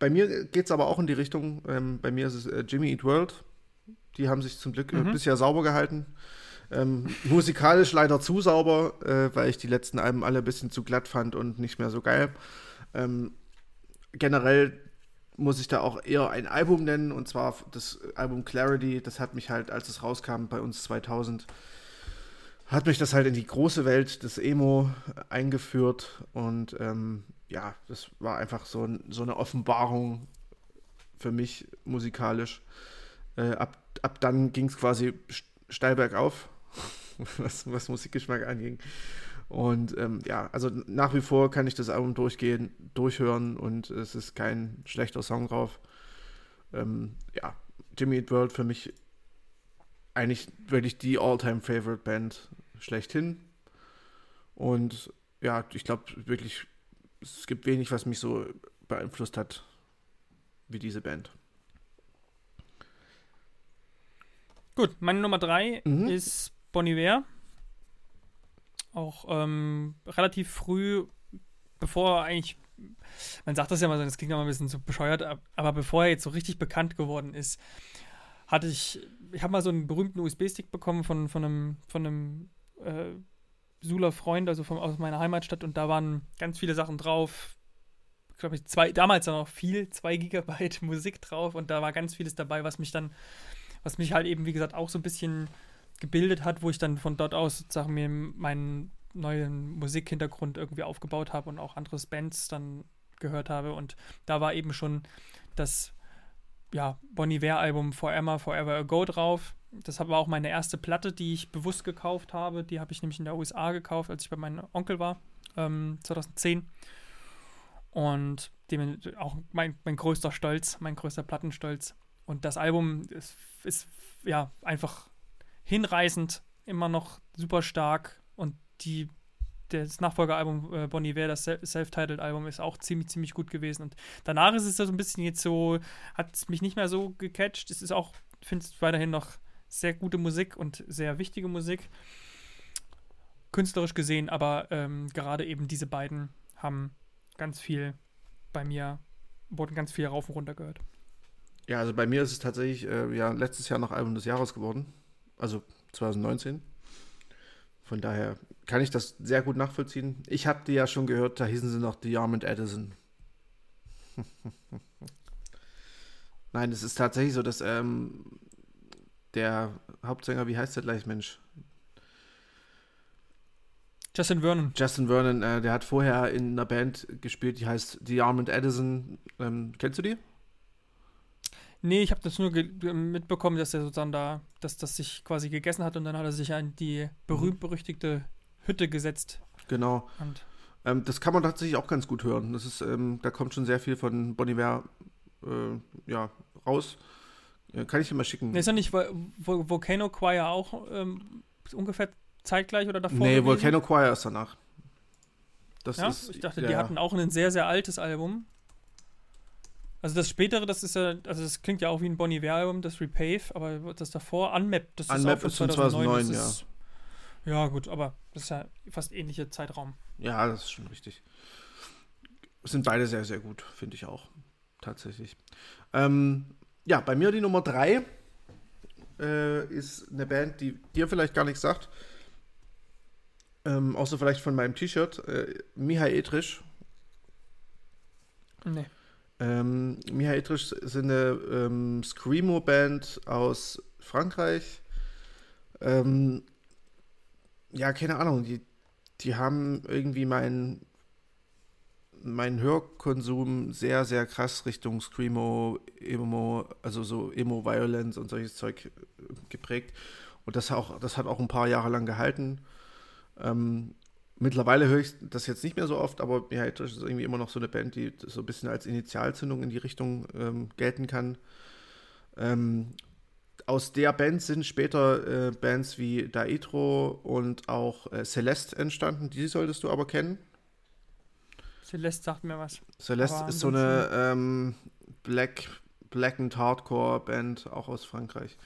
bei mir geht es aber auch in die Richtung, ähm, bei mir ist es äh, Jimmy Eat World. Die haben sich zum Glück äh, mhm. bisher sauber gehalten. Ähm, musikalisch leider zu sauber, äh, weil ich die letzten Alben alle ein bisschen zu glatt fand und nicht mehr so geil. Ähm, generell muss ich da auch eher ein Album nennen, und zwar das Album Clarity. Das hat mich halt, als es rauskam bei uns 2000, hat mich das halt in die große Welt des Emo eingeführt. Und ähm, ja, das war einfach so, so eine Offenbarung für mich musikalisch. Äh, ab, ab dann ging es quasi steil bergauf, *laughs* was, was Musikgeschmack anging. Und ähm, ja, also nach wie vor kann ich das Album durchgehen, durchhören und es ist kein schlechter Song drauf. Ähm, ja, Jimmy Eat World für mich eigentlich wirklich die All-Time-Favorite-Band schlechthin. Und ja, ich glaube wirklich, es gibt wenig, was mich so beeinflusst hat wie diese Band. Gut, meine Nummer drei mhm. ist Bonnie Iver auch ähm, relativ früh, bevor eigentlich, man sagt das ja mal so, das klingt immer ein bisschen so bescheuert, aber bevor er jetzt so richtig bekannt geworden ist, hatte ich, ich habe mal so einen berühmten USB-Stick bekommen von, von einem, von einem äh, Sula Freund, also vom, aus meiner Heimatstadt, und da waren ganz viele Sachen drauf. Ich glaube, zwei, damals dann noch viel, zwei Gigabyte *laughs* Musik drauf und da war ganz vieles dabei, was mich dann, was mich halt eben, wie gesagt, auch so ein bisschen gebildet hat, wo ich dann von dort aus sozusagen mir meinen neuen Musikhintergrund irgendwie aufgebaut habe und auch andere Bands dann gehört habe. Und da war eben schon das ja, Bon Iver-Album Forever, Forever Ago drauf. Das war auch meine erste Platte, die ich bewusst gekauft habe. Die habe ich nämlich in der USA gekauft, als ich bei meinem Onkel war, ähm, 2010. Und dem auch mein, mein größter Stolz, mein größter Plattenstolz. Und das Album ist, ist ja einfach hinreißend, immer noch super stark und die das Nachfolgealbum äh, Bon Iver, das Self-Titled-Album, ist auch ziemlich, ziemlich gut gewesen. Und danach ist es so ein bisschen jetzt so, hat es mich nicht mehr so gecatcht. Es ist auch, finde ich weiterhin noch sehr gute Musik und sehr wichtige Musik. Künstlerisch gesehen, aber ähm, gerade eben diese beiden haben ganz viel bei mir, wurden ganz viel rauf und runter gehört. Ja, also bei mir ist es tatsächlich äh, ja, letztes Jahr noch Album des Jahres geworden also 2019. Von daher kann ich das sehr gut nachvollziehen. Ich habe die ja schon gehört, da hießen sie noch Armand Edison. *laughs* Nein, es ist tatsächlich so, dass ähm, der Hauptsänger, wie heißt der gleich, Mensch? Justin Vernon. Justin Vernon, äh, der hat vorher in einer Band gespielt, die heißt The Armand Edison. Ähm, kennst du die? Nee, ich habe das nur mitbekommen, dass er sozusagen da, dass das sich quasi gegessen hat und dann hat er sich an die berühmt-berüchtigte Hütte gesetzt. Genau. Ähm, das kann man tatsächlich auch ganz gut hören. Das ist, ähm, da kommt schon sehr viel von Bon Iver äh, ja, raus. Ja, kann ich dir mal schicken. ist ja nicht Volcano Choir auch ähm, ungefähr zeitgleich oder davor? Nee, gewesen? Volcano Choir ist danach. Das ja? ist, ich dachte, ja. die hatten auch ein sehr, sehr altes Album. Also das spätere, das ist ja, also das klingt ja auch wie ein Bonnie Album, das Repave, aber das davor, Unmap, das ist Unmap auch von 2009, 2009 ist, ja. Ja, gut, aber das ist ja fast ähnlicher Zeitraum. Ja, das ist schon richtig. Sind beide sehr, sehr gut, finde ich auch. Tatsächlich. Ähm, ja, bei mir die Nummer 3 äh, ist eine Band, die dir vielleicht gar nichts sagt. Ähm, außer vielleicht von meinem T-Shirt. Äh, Mihai Etrisch. Nee Ähm, Miha Etrisch ist eine ähm, Screamo-Band aus Frankreich. Ähm, ja, keine Ahnung, die, die haben irgendwie meinen mein Hörkonsum sehr, sehr krass Richtung Screamo, Emo, also so Emo-Violence und solches Zeug äh, geprägt. Und das, auch, das hat auch ein paar Jahre lang gehalten. Ähm, mittlerweile höre ich das jetzt nicht mehr so oft, aber ja, ist irgendwie immer noch so eine Band, die so ein bisschen als Initialzündung in die Richtung ähm, gelten kann. Ähm, aus der Band sind später äh, Bands wie Daedro und auch äh, Celeste entstanden. Die solltest du aber kennen. Celeste sagt mir was. Celeste ist so eine ähm, Black, Black and Hardcore Band, auch aus Frankreich.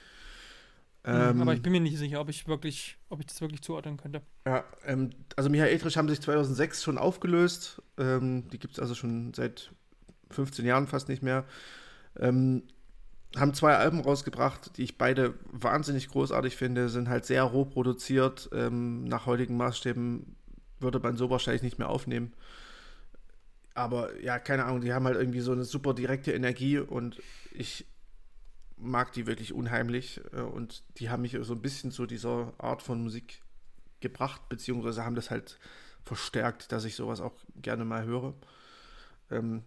Ähm, aber ich bin mir nicht sicher, ob ich wirklich, ob ich das wirklich zuordnen könnte. Ja, ähm, also Michael Etrich haben sich 2006 schon aufgelöst. Ähm, die gibt es also schon seit 15 Jahren fast nicht mehr. Ähm, haben zwei Alben rausgebracht, die ich beide wahnsinnig großartig finde, sind halt sehr roh produziert. Ähm, nach heutigen Maßstäben würde man so wahrscheinlich nicht mehr aufnehmen. Aber ja, keine Ahnung, die haben halt irgendwie so eine super direkte Energie und ich mag die wirklich unheimlich äh, und die haben mich so ein bisschen zu dieser Art von Musik gebracht, beziehungsweise haben das halt verstärkt, dass ich sowas auch gerne mal höre. Ähm,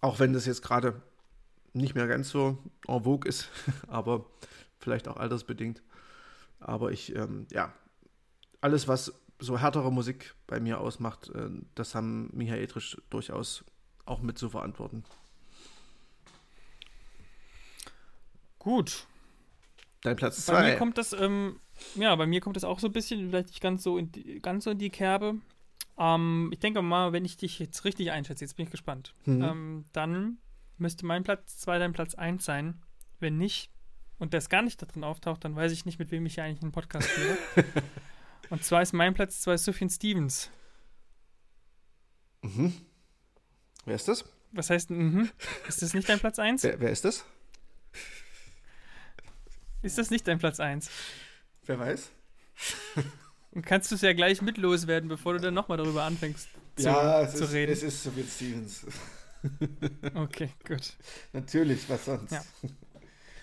auch wenn das jetzt gerade nicht mehr ganz so en vogue ist, *laughs* aber vielleicht auch altersbedingt. Aber ich, ähm, ja, alles, was so härtere Musik bei mir ausmacht, äh, das haben Michael Edrich durchaus auch mit zu verantworten. Gut. Dein Platz 2. Bei mir kommt das, ähm, ja, bei mir kommt das auch so ein bisschen, vielleicht nicht ganz so in die, ganz so in die Kerbe. Ähm, ich denke mal, wenn ich dich jetzt richtig einschätze, jetzt bin ich gespannt, mhm. ähm, dann müsste mein Platz 2 dein Platz 1 sein. Wenn nicht, und der gar nicht da drin auftaucht, dann weiß ich nicht, mit wem ich hier eigentlich einen Podcast führe. *laughs* und zwar ist mein Platz 2 Sufjan Stevens. Mhm. Wer ist das? Was heißt, mhm? Ist das nicht dein Platz 1? Wer, wer ist das? Ist das nicht dein Platz 1? Wer weiß? Und kannst du es ja gleich mit loswerden, bevor du dann nochmal darüber anfängst zu, ja, es zu ist, reden. es ist Sophie Stevens. *laughs* okay, gut. Natürlich, was sonst? Ja.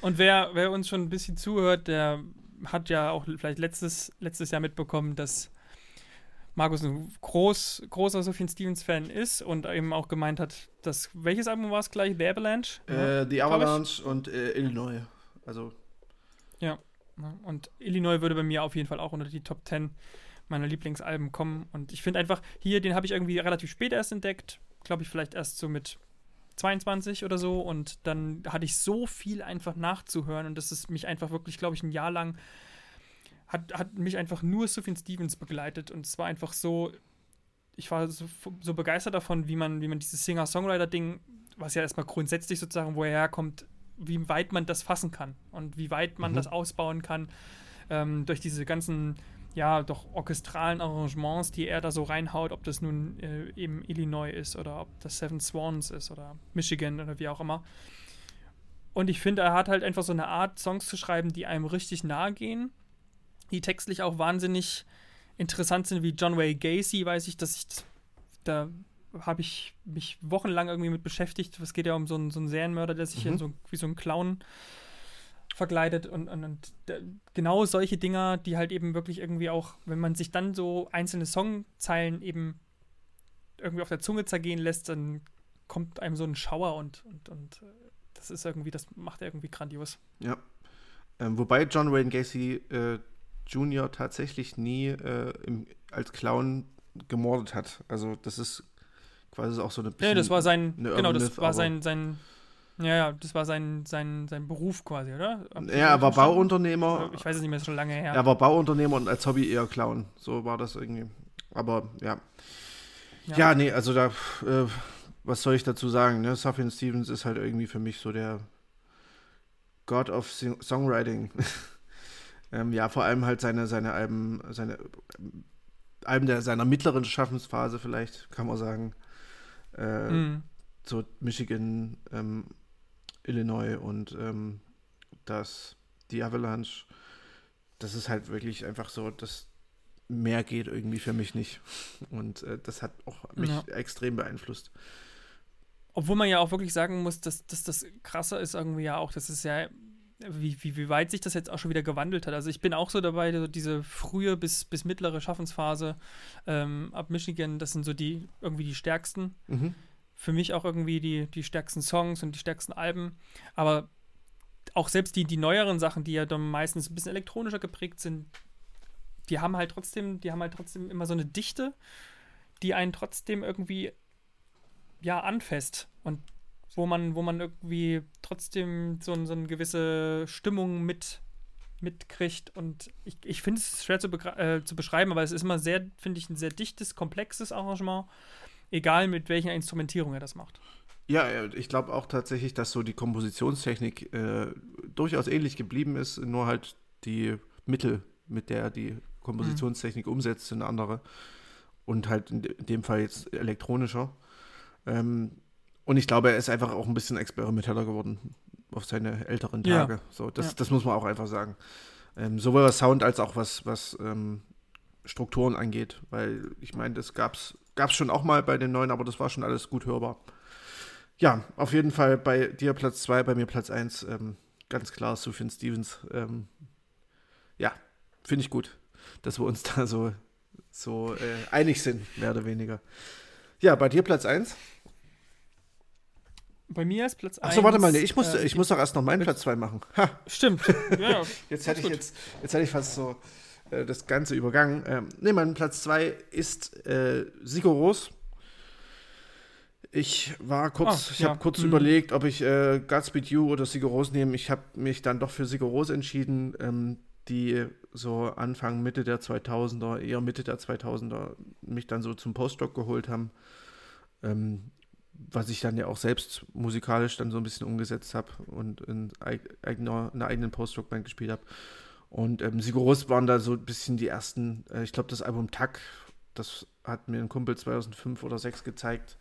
Und wer, wer uns schon ein bisschen zuhört, der hat ja auch vielleicht letztes, letztes Jahr mitbekommen, dass Markus ein groß, großer Sophie Stevens-Fan ist und eben auch gemeint hat, dass welches Album war es gleich? The Avalanche? Äh, The Avalanche und äh, Illinois. Also ja, und Illinois würde bei mir auf jeden Fall auch unter die Top 10 meiner Lieblingsalben kommen. Und ich finde einfach, hier, den habe ich irgendwie relativ spät erst entdeckt. Glaube ich, vielleicht erst so mit 22 oder so. Und dann hatte ich so viel einfach nachzuhören. Und das ist mich einfach wirklich, glaube ich, ein Jahr lang hat, hat mich einfach nur Sufjan Stevens begleitet. Und es war einfach so, ich war so, so begeistert davon, wie man, wie man dieses Singer-Songwriter-Ding, was ja erstmal grundsätzlich sozusagen, wo er herkommt, wie weit man das fassen kann und wie weit man mhm. das ausbauen kann ähm, durch diese ganzen ja, doch orchestralen Arrangements, die er da so reinhaut, ob das nun äh, eben Illinois ist oder ob das Seven Swans ist oder Michigan oder wie auch immer. Und ich finde, er hat halt einfach so eine Art, Songs zu schreiben, die einem richtig nahe gehen, die textlich auch wahnsinnig interessant sind, wie John Wayne Gacy, weiß ich, dass ich da habe ich mich wochenlang irgendwie mit beschäftigt. Es geht ja um so einen, so einen Serienmörder, der sich mhm. so, wie so ein Clown verkleidet und, und, und genau solche Dinger, die halt eben wirklich irgendwie auch, wenn man sich dann so einzelne Songzeilen eben irgendwie auf der Zunge zergehen lässt, dann kommt einem so ein Schauer und, und, und äh, das ist irgendwie, das macht er irgendwie grandios. Ja. Ähm, wobei John Wayne Gacy äh, Jr. tatsächlich nie äh, im, als Clown gemordet hat. Also das ist quasi auch so eine Nee, das war sein, genau, das war sein, sein, ja, ja, das war sein, sein, sein Beruf quasi, oder? ja, er war Bauunternehmer. Ich weiß es nicht mehr, ist schon lange her. Er war Bauunternehmer und als Hobby eher Clown. So war das irgendwie. Aber ja. Ja, ja nee, also da, äh, was soll ich dazu sagen? Ne? Sufjan Stevens ist halt irgendwie für mich so der God of Songwriting. *laughs* ähm, ja, vor allem halt seine, seine Alben, seine Alben der, seiner mittleren Schaffensphase vielleicht, kann man sagen äh, mhm. so Michigan, ähm, Illinois und ähm, das, die Avalanche, das ist halt wirklich einfach so, das mehr geht irgendwie für mich nicht. Und äh, das hat auch mich ja. extrem beeinflusst. obwohl man ja auch wirklich sagen muss, dass, dass das krasser ist irgendwie ja auch, dass es ja wie, wie, wie weit sich das jetzt auch schon wieder gewandelt hat. Also ich bin auch so dabei, so diese frühe bis, bis mittlere Schaffensphase ähm, ab Michigan, das sind so die irgendwie die stärksten. Mhm. Für mich auch irgendwie die, die stärksten Songs und die stärksten Alben. Aber auch selbst die, die neueren Sachen, die ja dann meistens ein bisschen elektronischer geprägt sind, die haben halt trotzdem, die haben halt trotzdem immer so eine Dichte, die einen trotzdem irgendwie ja anfasst. Und wo man, wo man irgendwie trotzdem so, so eine gewisse Stimmung mit, mitkriegt. Und ich, ich finde es schwer zu, äh, zu beschreiben, aber es ist immer sehr, finde ich, ein sehr dichtes, komplexes Arrangement, egal mit welcher Instrumentierung er das macht. Ja, ich glaube auch tatsächlich, dass so die Kompositionstechnik äh, durchaus ähnlich geblieben ist, nur halt die Mittel, mit der die Kompositionstechnik mhm. umsetzt, sind andere. Und halt in dem Fall jetzt elektronischer. Ähm, und ich glaube, er ist einfach auch ein bisschen experimenteller geworden auf seine älteren Tage. Ja. So, das, ja. das muss man auch einfach sagen. Ähm, sowohl was Sound als auch was, was ähm, Strukturen angeht. Weil ich meine, das gab es schon auch mal bei den neuen, aber das war schon alles gut hörbar. Ja, auf jeden Fall bei dir Platz 2, bei mir Platz 1. Ähm, ganz klar, Sufjan Stevens. Ähm, ja, finde ich gut, dass wir uns *laughs* da so, so äh, einig sind, mehr oder weniger. Ja, bei dir Platz 1? Bei mir ist Platz 1. Achso, warte mal, nee, ich, muss, äh, ich muss doch erst noch meinen Platz 2 machen. Ha. Stimmt. Ja, *laughs* jetzt, hätte ich jetzt, jetzt hätte ich fast so äh, das Ganze übergangen. Ähm, nee, mein Platz 2 ist äh, Sigoros. Ich war kurz, ah, ich ja. habe kurz hm. überlegt, ob ich äh, Godspeed You oder Sigoros nehme. Ich habe mich dann doch für Sigoros entschieden, ähm, die so Anfang, Mitte der 2000er, eher Mitte der 2000er, mich dann so zum Postdoc geholt haben. Ähm, was ich dann ja auch selbst musikalisch dann so ein bisschen umgesetzt habe und in eigener, einer eigenen Post-Rock-Band gespielt habe. Und ähm, Sigoros waren da so ein bisschen die ersten, äh, ich glaube, das Album Tack, das hat mir ein Kumpel 2005 oder 2006 gezeigt.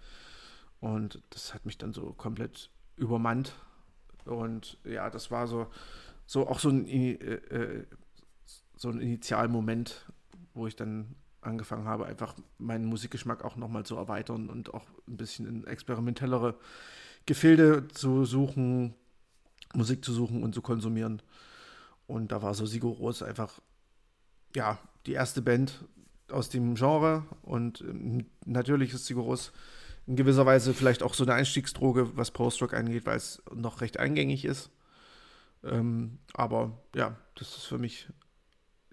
Und das hat mich dann so komplett übermannt. Und ja, das war so, so auch so ein, äh, äh, so ein Initialmoment, wo ich dann angefangen habe, einfach meinen Musikgeschmack auch nochmal zu erweitern und auch ein bisschen in experimentellere Gefilde zu suchen, Musik zu suchen und zu konsumieren. Und da war so Sigoros einfach, ja, die erste Band aus dem Genre. Und ähm, natürlich ist Sigoros in gewisser Weise vielleicht auch so eine Einstiegsdroge, was Post-Rock angeht, weil es noch recht eingängig ist. Ähm, aber ja, das ist für mich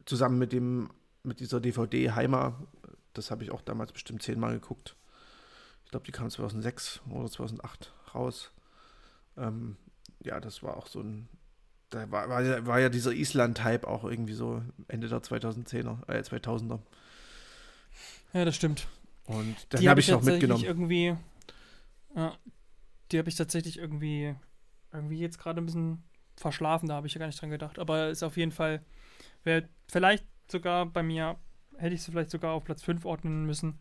zusammen mit dem mit dieser DVD Heimer, das habe ich auch damals bestimmt zehnmal geguckt. Ich glaube, die kam 2006 oder 2008 raus. Ähm, ja, das war auch so ein. Da war, war, ja, war ja dieser Island-Hype auch irgendwie so Ende der 2010er, äh, 2000er. Ja, das stimmt. Und dann habe ich, ich noch mitgenommen. Irgendwie, ja, die habe ich tatsächlich irgendwie, irgendwie jetzt gerade ein bisschen verschlafen, da habe ich ja gar nicht dran gedacht. Aber ist auf jeden Fall, wäre vielleicht sogar bei mir, hätte ich sie vielleicht sogar auf Platz 5 ordnen müssen.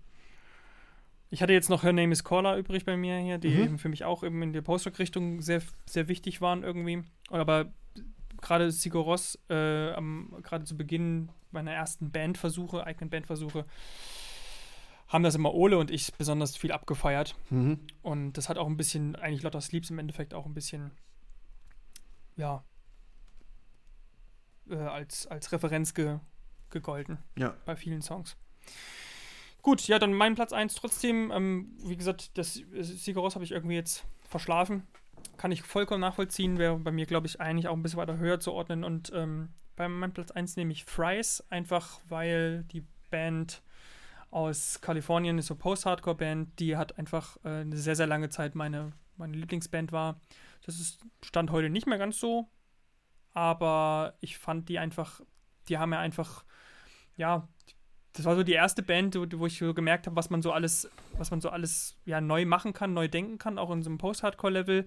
Ich hatte jetzt noch Her Name is Caller übrig bei mir hier, die mhm. eben für mich auch eben in der Post-Rock-Richtung sehr, sehr wichtig waren irgendwie. Aber gerade Sigur Ross, äh, gerade zu Beginn meiner ersten Bandversuche, eigenen Bandversuche, haben das immer Ole und ich besonders viel abgefeiert. Mhm. Und das hat auch ein bisschen, eigentlich Lotta Sleeps im Endeffekt auch ein bisschen, ja, äh, als, als Referenz ge, gegolten. Ja. Bei vielen Songs. Gut, ja, dann mein Platz 1 trotzdem. Ähm, wie gesagt, das Sigaros habe ich irgendwie jetzt verschlafen. Kann ich vollkommen nachvollziehen. Wäre bei mir, glaube ich, eigentlich auch ein bisschen weiter höher zu ordnen. Und ähm, bei meinem Platz 1 nehme ich Fries, einfach weil die Band aus Kalifornien ist so Post-Hardcore-Band, die hat einfach äh, eine sehr, sehr lange Zeit meine, meine Lieblingsband war. Das ist, stand heute nicht mehr ganz so, aber ich fand die einfach, die haben ja einfach ja, das war so die erste Band, wo ich so gemerkt habe, was man so alles, was man so alles ja neu machen kann, neu denken kann, auch in so einem Post-Hardcore-Level.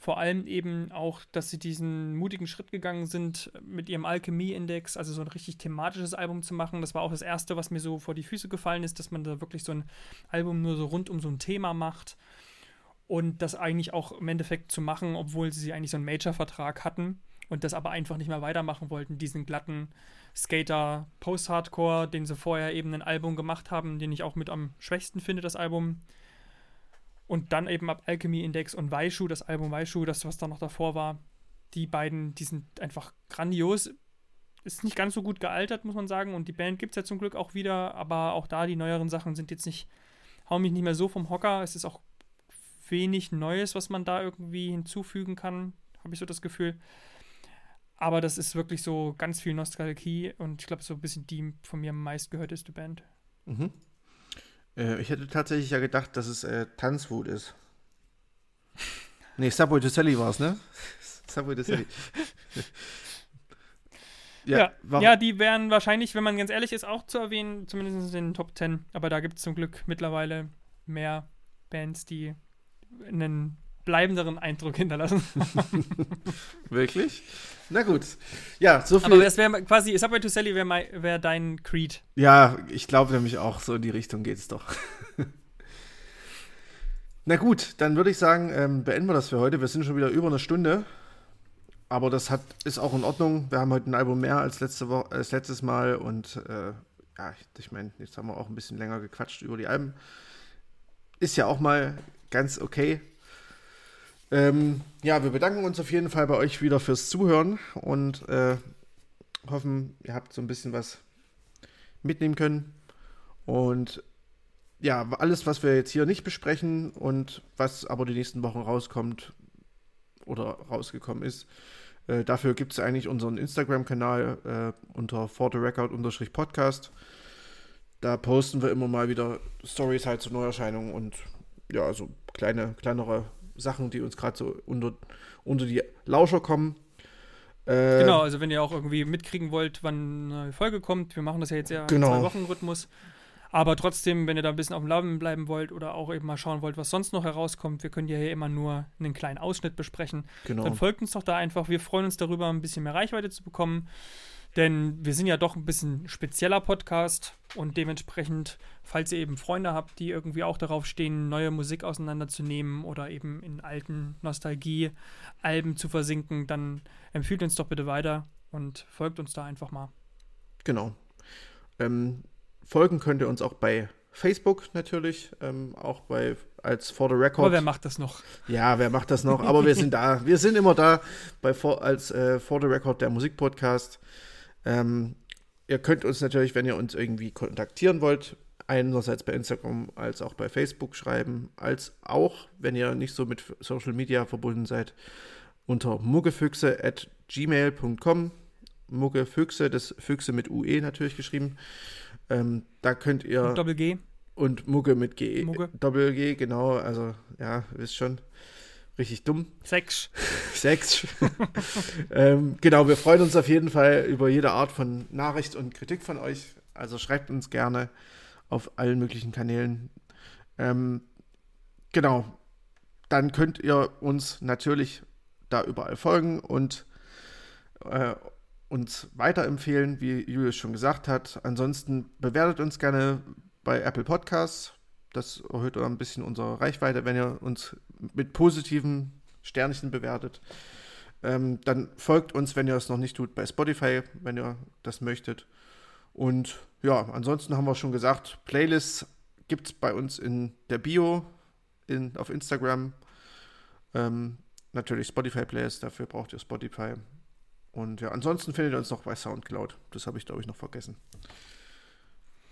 Vor allem eben auch, dass sie diesen mutigen Schritt gegangen sind, mit ihrem Alchemie-Index, also so ein richtig thematisches Album zu machen. Das war auch das erste, was mir so vor die Füße gefallen ist, dass man da wirklich so ein Album nur so rund um so ein Thema macht. Und das eigentlich auch im Endeffekt zu machen, obwohl sie eigentlich so einen Major-Vertrag hatten und das aber einfach nicht mehr weitermachen wollten, diesen glatten, Skater Post-Hardcore, den sie vorher eben ein Album gemacht haben, den ich auch mit am schwächsten finde, das Album. Und dann eben ab Alchemy Index und Weishu, das Album Weishu, das, was da noch davor war. Die beiden, die sind einfach grandios. Ist nicht ganz so gut gealtert, muss man sagen. Und die Band gibt es ja zum Glück auch wieder. Aber auch da, die neueren Sachen sind jetzt nicht, hauen mich nicht mehr so vom Hocker. Es ist auch wenig Neues, was man da irgendwie hinzufügen kann, habe ich so das Gefühl. Aber das ist wirklich so ganz viel Nostalgie und ich glaube, so ein bisschen die von mir meistgehörteste Band. Mhm. Äh, ich hätte tatsächlich ja gedacht, dass es äh, Tanzwut ist. nee, Subway to Sally war es, ne? *laughs* Subway to Sally. *laughs* ja, ja, ja, die wären wahrscheinlich, wenn man ganz ehrlich ist, auch zu erwähnen, zumindest in den Top 10. Aber da gibt es zum Glück mittlerweile mehr Bands, die einen bleibenderen Eindruck hinterlassen. *laughs* Wirklich? Na gut. Ja, so viel. Aber das wäre quasi, Subway to Sally wäre wär dein Creed. Ja, ich glaube nämlich auch, so in die Richtung geht es doch. *laughs* Na gut, dann würde ich sagen, ähm, beenden wir das für heute. Wir sind schon wieder über eine Stunde. Aber das hat, ist auch in Ordnung. Wir haben heute ein Album mehr als, letzte Woche, als letztes Mal. Und äh, ja, ich meine, jetzt haben wir auch ein bisschen länger gequatscht über die Alben. Ist ja auch mal ganz okay. Ähm, ja, wir bedanken uns auf jeden Fall bei euch wieder fürs Zuhören und äh, hoffen, ihr habt so ein bisschen was mitnehmen können. Und ja, alles, was wir jetzt hier nicht besprechen und was aber die nächsten Wochen rauskommt oder rausgekommen ist, äh, dafür gibt es eigentlich unseren Instagram-Kanal äh, unter for the record-podcast. Da posten wir immer mal wieder Stories halt zu Neuerscheinungen und ja, also kleine, kleinere Sachen, die uns gerade so unter, unter die Lauscher kommen. Äh, genau, also wenn ihr auch irgendwie mitkriegen wollt, wann eine Folge kommt, wir machen das ja jetzt ja genau. zwei Wochen Rhythmus. Aber trotzdem, wenn ihr da ein bisschen auf dem Laden bleiben wollt oder auch eben mal schauen wollt, was sonst noch herauskommt, wir können ja hier immer nur einen kleinen Ausschnitt besprechen. Genau. Dann folgt uns doch da einfach. Wir freuen uns darüber, ein bisschen mehr Reichweite zu bekommen. Denn wir sind ja doch ein bisschen spezieller Podcast und dementsprechend, falls ihr eben Freunde habt, die irgendwie auch darauf stehen, neue Musik auseinanderzunehmen oder eben in alten Nostalgie-Alben zu versinken, dann empfiehlt uns doch bitte weiter und folgt uns da einfach mal. Genau. Ähm, folgen könnt ihr uns auch bei Facebook natürlich, ähm, auch bei als For the Record. Aber wer macht das noch? Ja, wer macht das noch? Aber wir sind da. Wir sind immer da bei for, als äh, For the Record der Musikpodcast. Ähm, ihr könnt uns natürlich, wenn ihr uns irgendwie kontaktieren wollt, einerseits bei Instagram als auch bei Facebook schreiben, als auch, wenn ihr nicht so mit Social Media verbunden seid, unter muggefüchse at gmail.com. Muggefüchse, das Füchse mit UE natürlich geschrieben. Ähm, da könnt ihr. Und Doppel G. Und Mugge mit G. Mugge. Doppel G, genau. Also, ja, wisst schon richtig dumm. Sex. *laughs* Sex. *laughs* ähm, genau, wir freuen uns auf jeden Fall über jede Art von Nachricht und Kritik von euch. Also schreibt uns gerne auf allen möglichen Kanälen. Ähm, genau. Dann könnt ihr uns natürlich da überall folgen und äh, uns weiterempfehlen, wie Julius schon gesagt hat. Ansonsten bewertet uns gerne bei Apple Podcasts. Das erhöht ein bisschen unsere Reichweite, wenn ihr uns mit positiven Sternchen bewertet. Ähm, dann folgt uns, wenn ihr es noch nicht tut, bei Spotify, wenn ihr das möchtet. Und ja, ansonsten haben wir schon gesagt, Playlists gibt es bei uns in der Bio in, auf Instagram. Ähm, natürlich Spotify-Playlists, dafür braucht ihr Spotify. Und ja, ansonsten findet ihr uns noch bei Soundcloud. Das habe ich, glaube ich, noch vergessen.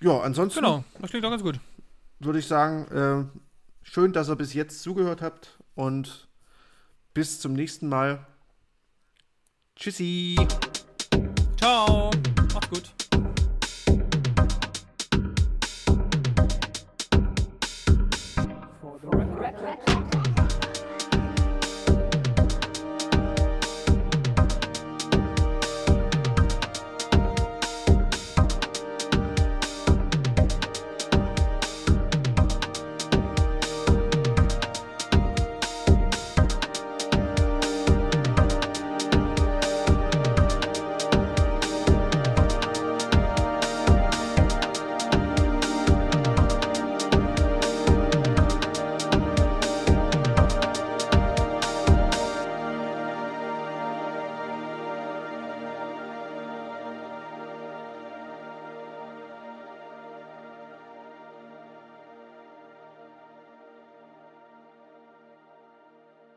Ja, ansonsten. Genau, das klingt doch ganz gut. Würde ich sagen, äh, Schön, dass ihr bis jetzt zugehört habt und bis zum nächsten Mal. Tschüssi. Ciao. Macht's gut.